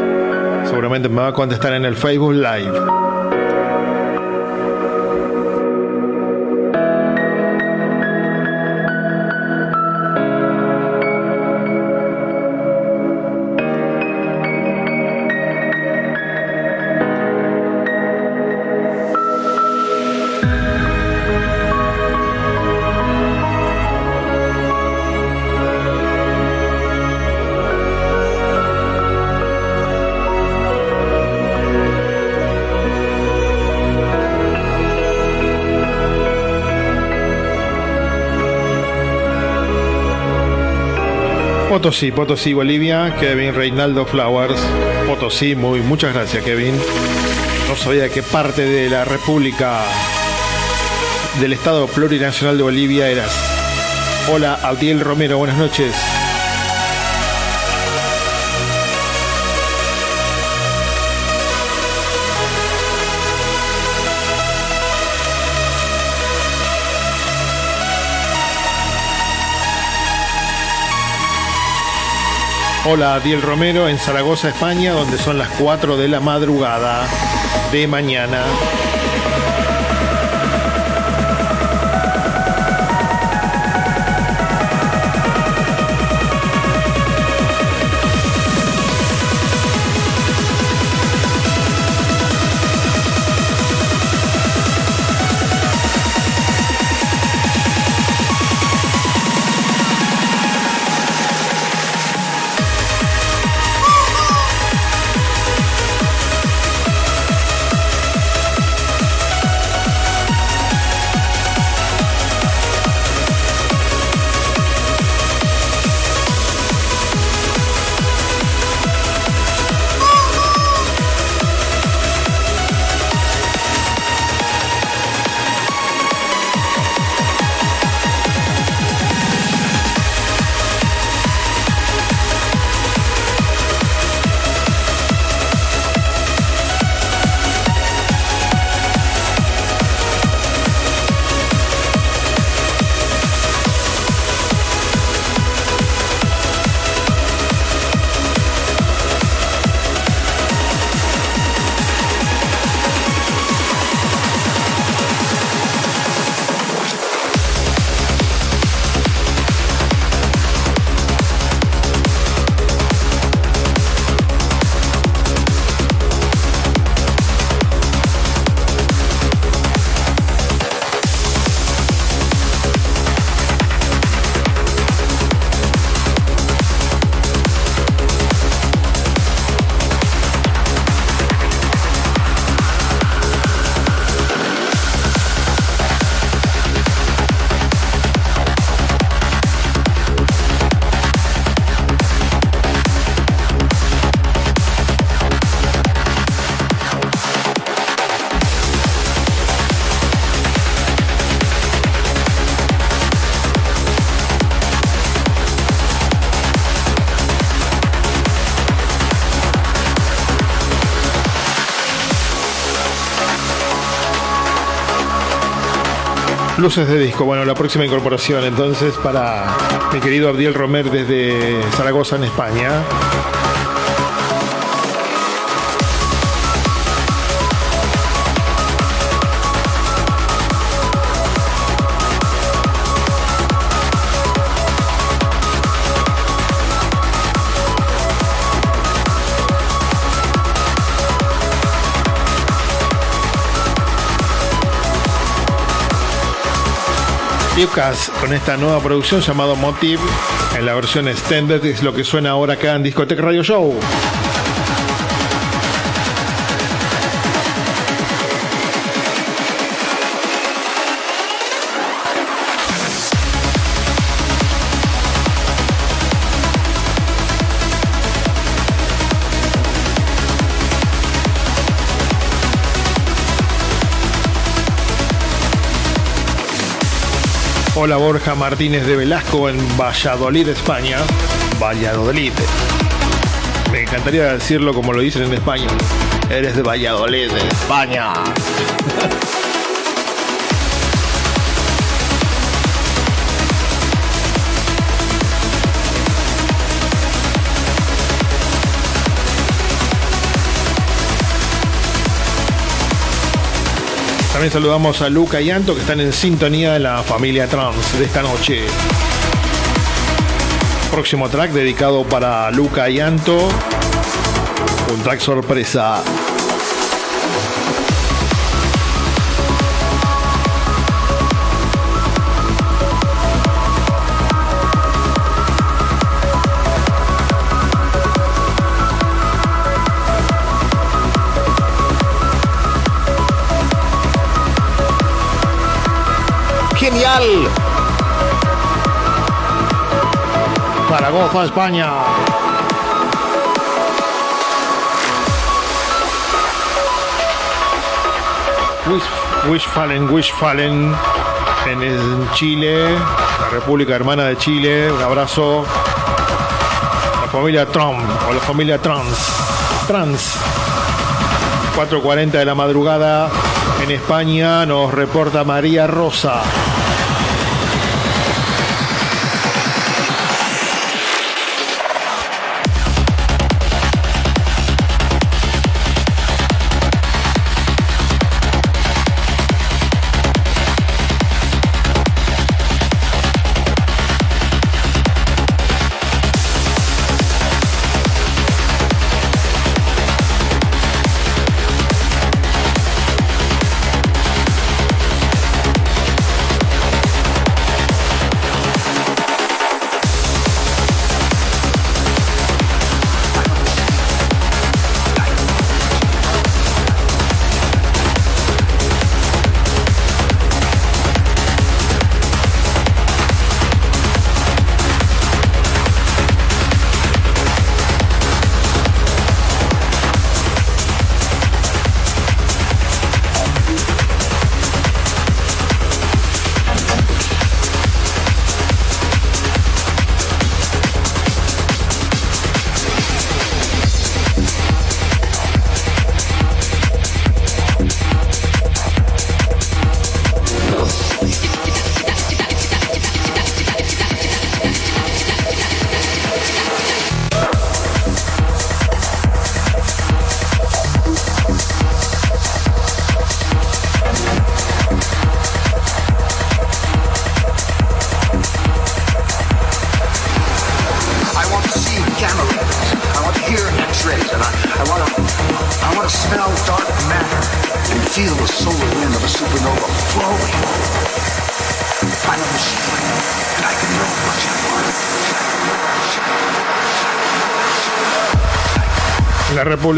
Seguramente me va a contestar en el Facebook Live. Potosí, Potosí, Bolivia, Kevin Reinaldo Flowers. Potosí, muy, muchas gracias, Kevin. No sabía qué parte de la República del Estado Plurinacional de Bolivia eras. Hola, Abdiel Romero, buenas noches. Hola, Adiel Romero en Zaragoza, España, donde son las 4 de la madrugada de mañana. Luces de disco. Bueno, la próxima incorporación entonces para mi querido Abdiel Romer desde Zaragoza en España. Lucas con esta nueva producción llamado Motive en la versión extended es lo que suena ahora acá en Discotech Radio Show. Hola Borja Martínez de Velasco en Valladolid, España. Valladolid. Me encantaría decirlo como lo dicen en España. Eres de Valladolid, España. *laughs* También saludamos a Luca y Anto que están en sintonía de la familia trans de esta noche. Próximo track dedicado para Luca y Anto. Un track sorpresa. Genial. Zaragoza, España. Wish, Wishfallen, Wishfallen en, en Chile, la República Hermana de Chile. Un abrazo. La familia Trump o la familia Trans. Trans. 4.40 de la madrugada en España nos reporta María Rosa.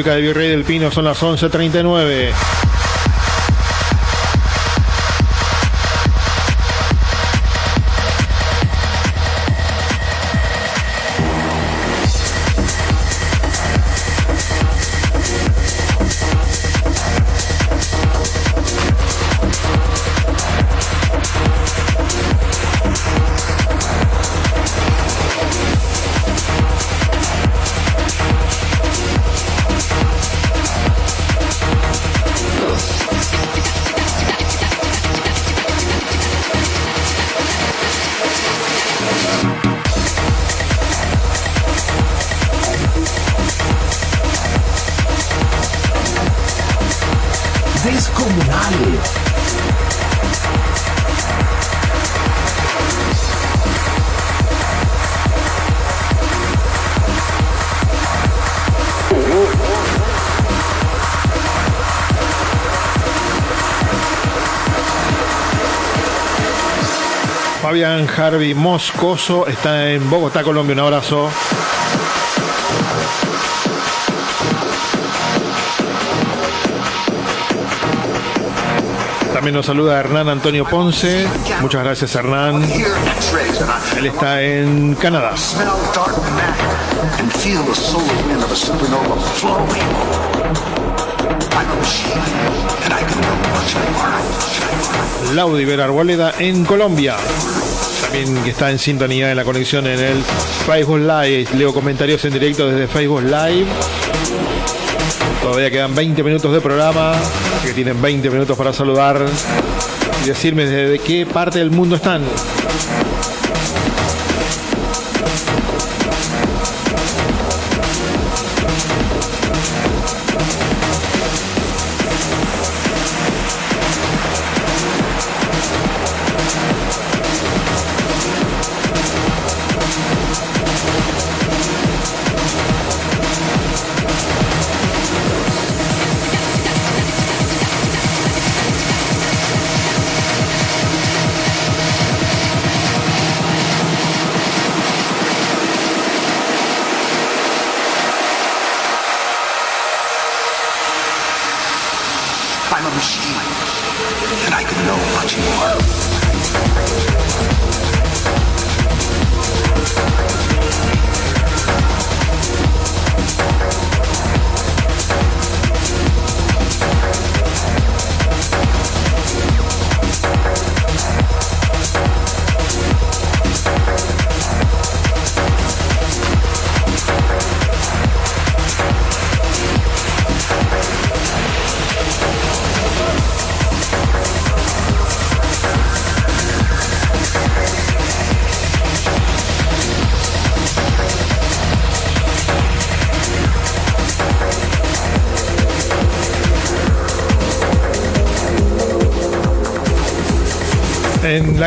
República de Virrey del Pino son las 11.39. Harvey Moscoso está en Bogotá, Colombia. Un abrazo. También nos saluda Hernán Antonio Ponce. Muchas gracias, Hernán. Él está en Canadá. smell dark matter and feel the solar wind of a supernova flowing. I'm a machine, and I can know what you want. Laudiver Arboleda en Colombia. También que está en sintonía en la conexión en el Facebook Live. Leo comentarios en directo desde Facebook Live. Todavía quedan 20 minutos de programa. Que tienen 20 minutos para saludar y decirme desde qué parte del mundo están.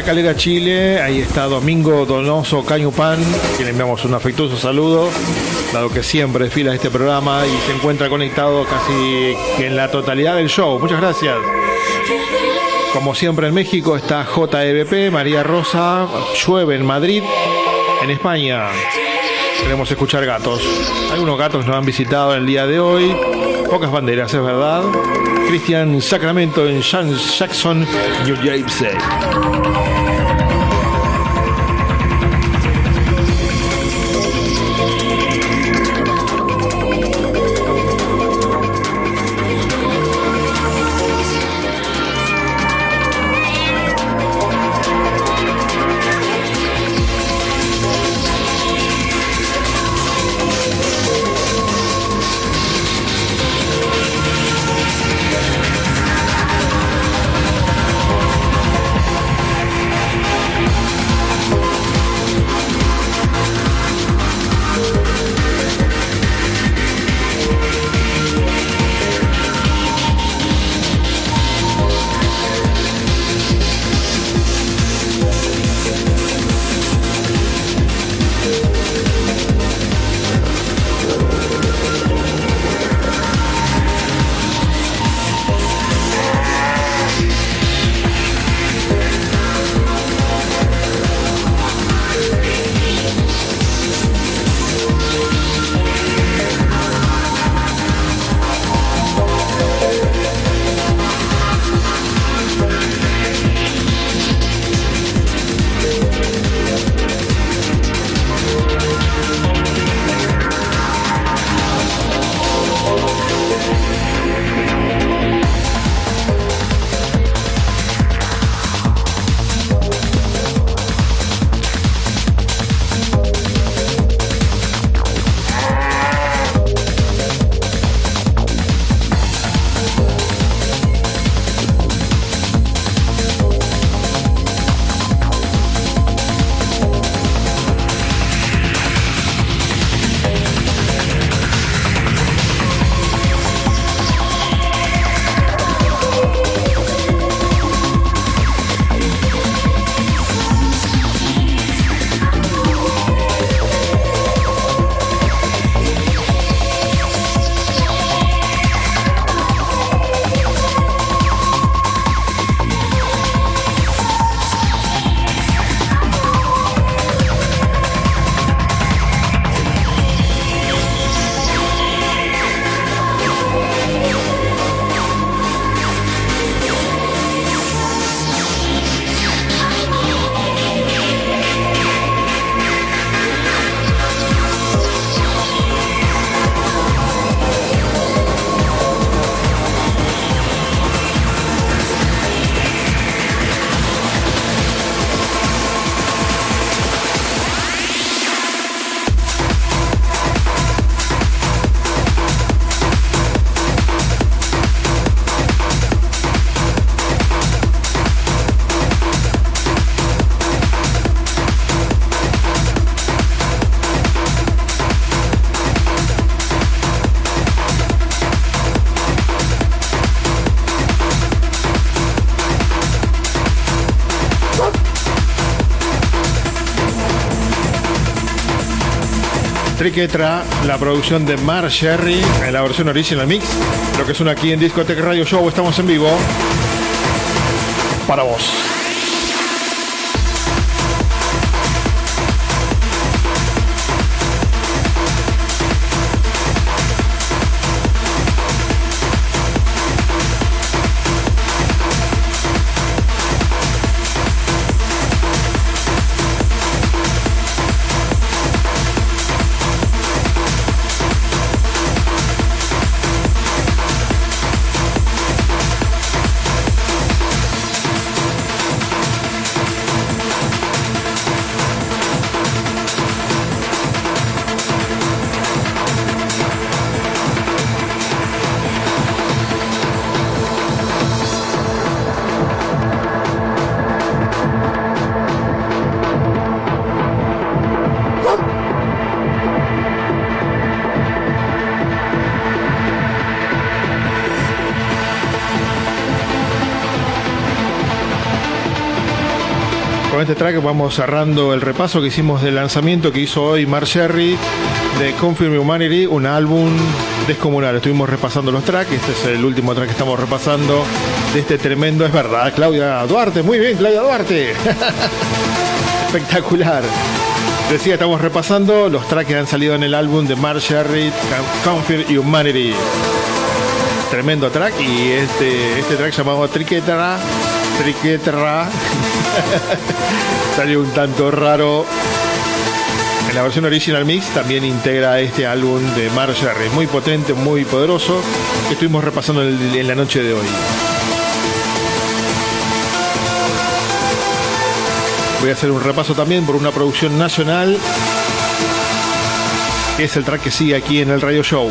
Calera, Chile, ahí está Domingo Donoso Cañupan, que le enviamos un afectuoso saludo, dado que siempre fila este programa y se encuentra conectado casi en la totalidad del show. Muchas gracias. Como siempre en México está JEBP, María Rosa, llueve en Madrid, en España. Queremos escuchar gatos. Algunos gatos nos han visitado el día de hoy. Pocas banderas, es verdad. Cristian Sacramento en Jackson, New Jersey. Triquetra, la producción de Mar Sherry en la versión original mix. Lo que suena aquí en Discotech Radio Show, estamos en vivo. Para vos. Este track vamos cerrando el repaso que hicimos del lanzamiento que hizo hoy Mar Sherry de Confirm Humanity, un álbum descomunal. Estuvimos repasando los tracks, este es el último track que estamos repasando de este tremendo, es verdad, Claudia Duarte, muy bien, Claudia Duarte. *laughs* Espectacular. Decía, estamos repasando los tracks que han salido en el álbum de Mar Sherry, Confirm Humanity. Tremendo track y este, este track llamado Triquetra, Triquetra, *laughs* salió un tanto raro. En la versión original mix también integra este álbum de Mar Sherry, muy potente, muy poderoso, que estuvimos repasando en, la noche de hoy. Voy a hacer un repaso también por una producción nacional, es el track que sigue aquí en el Radio Show.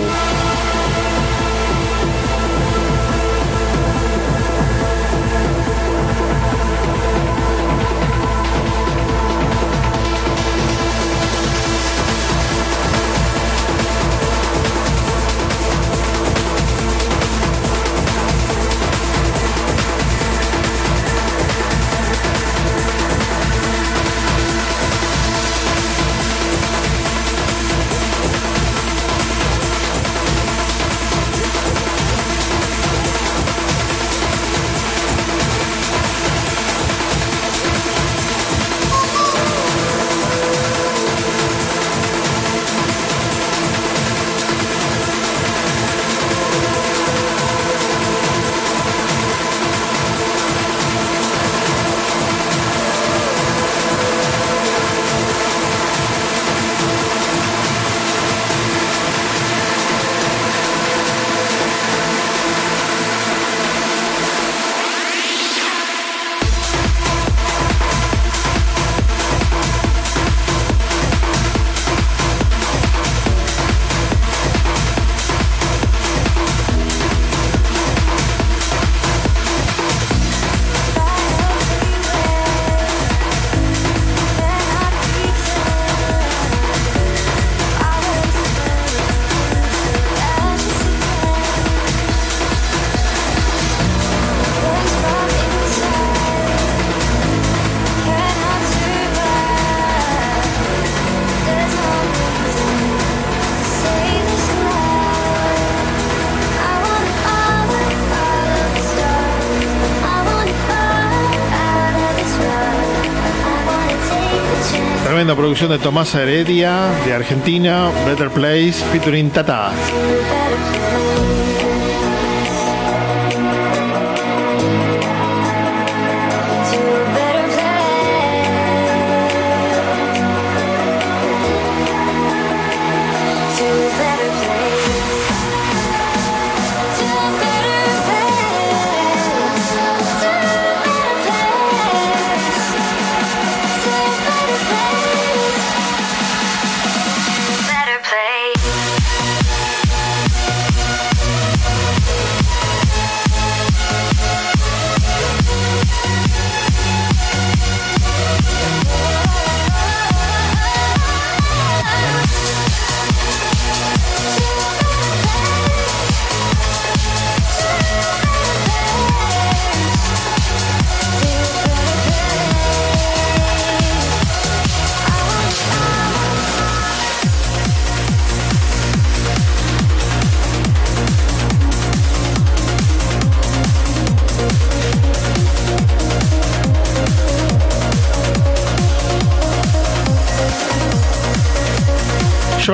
De Tomás Heredia, de Argentina, Better Place, featuring Tata.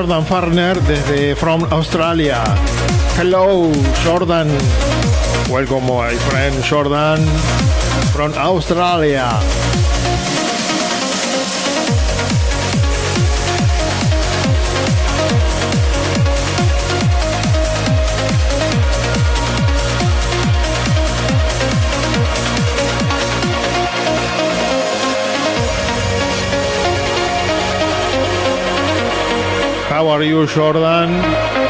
Jordan Farner desde From Australia. Hello, Jordan. Welcome, my friend Jordan from Australia. How are you, Jordan?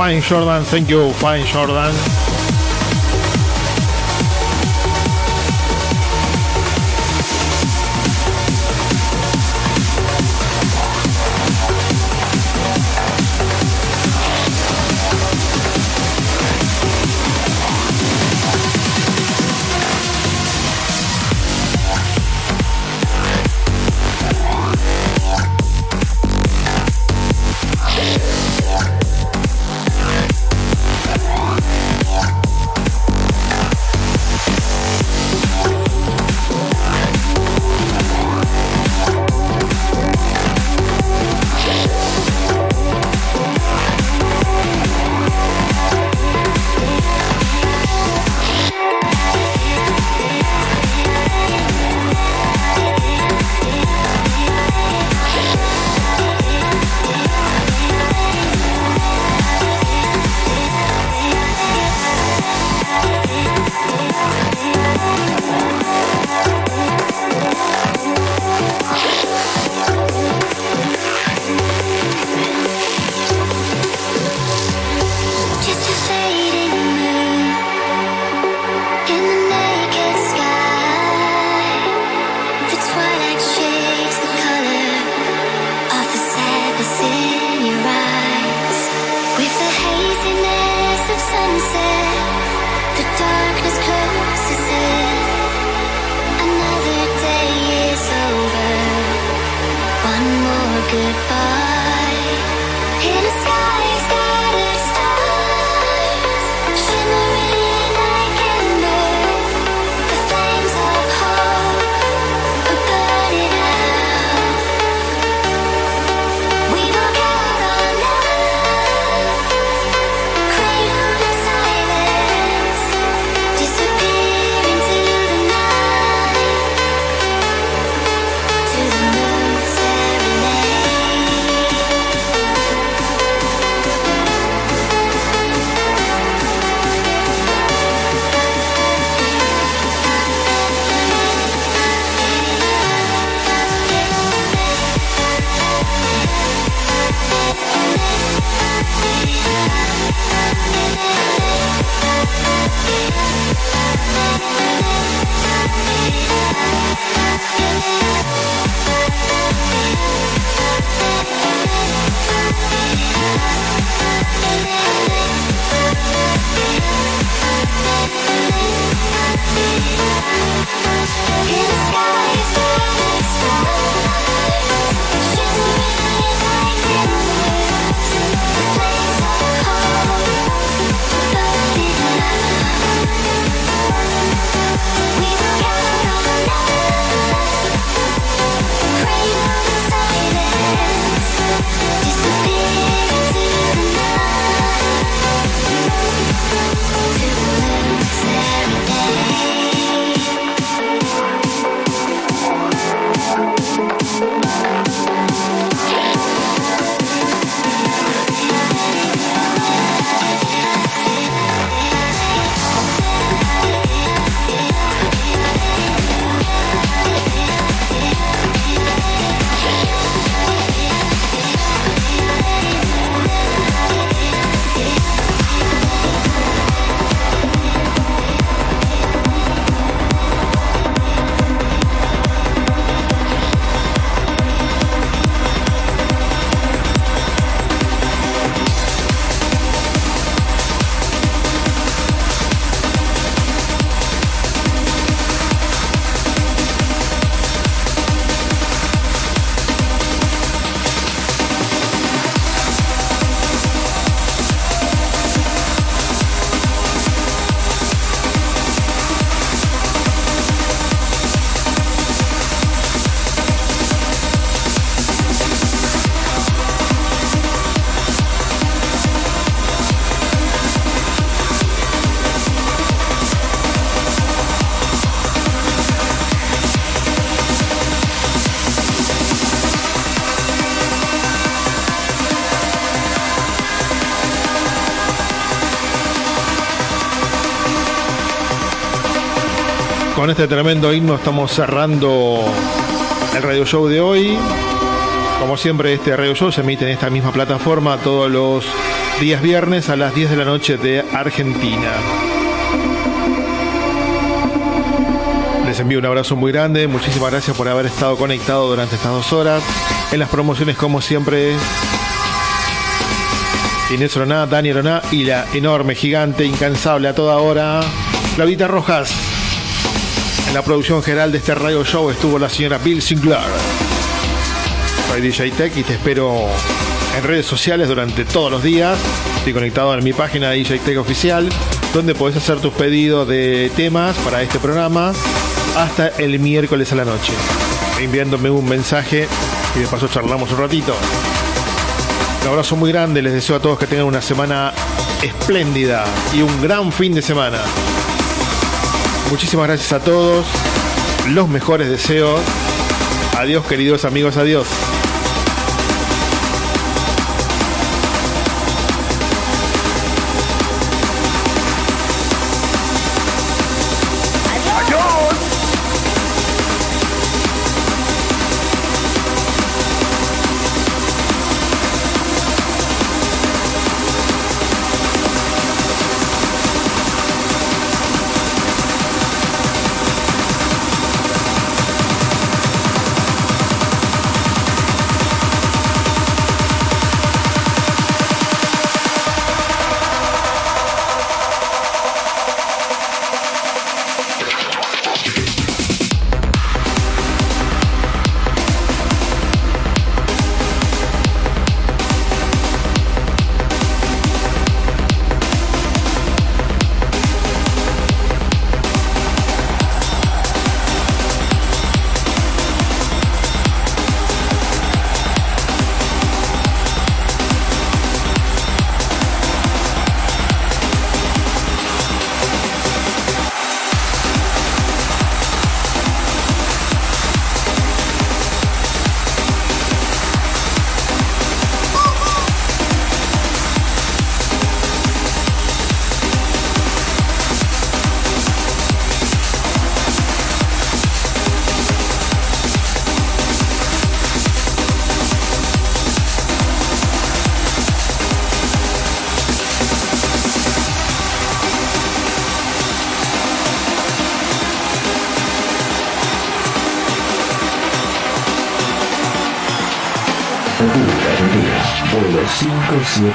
Fine Jordan, thank you, Fine Jordan. Con este tremendo himno estamos cerrando el radio show de hoy. Como siempre, este radio show se emite en esta misma plataforma todos los días viernes a las 10 de la noche de Argentina. Les envío un abrazo muy grande, muchísimas gracias por haber estado conectado durante estas dos horas. En las promociones, como siempre, Inés Roná, Dani Roná y la enorme, gigante, incansable a toda hora, Claudita Rojas. La producción general de este radio show estuvo la señora Bill Sinclair. Soy DJ Tech y te espero en redes sociales durante todos los días. Estoy conectado en mi página DJ Tech Oficial, donde podés hacer tus pedidos de temas para este programa hasta el miércoles a la noche, enviándome un mensaje y de paso charlamos un ratito. Un abrazo muy grande, les deseo a todos que tengan una semana espléndida y un gran fin de semana. Muchísimas gracias a todos, los mejores deseos. Adiós queridos amigos, adiós.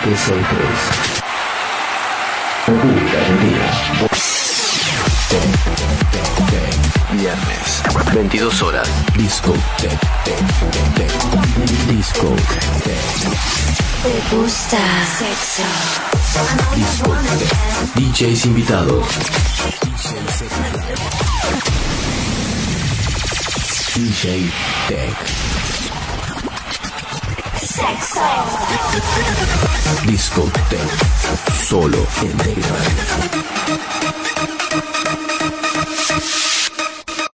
5763. República Argentina. Viernes, 22 horas. Disco. Disco ¿Te gusta sexo? Disco DJs invitados. Disco Tech. Solo Telegram.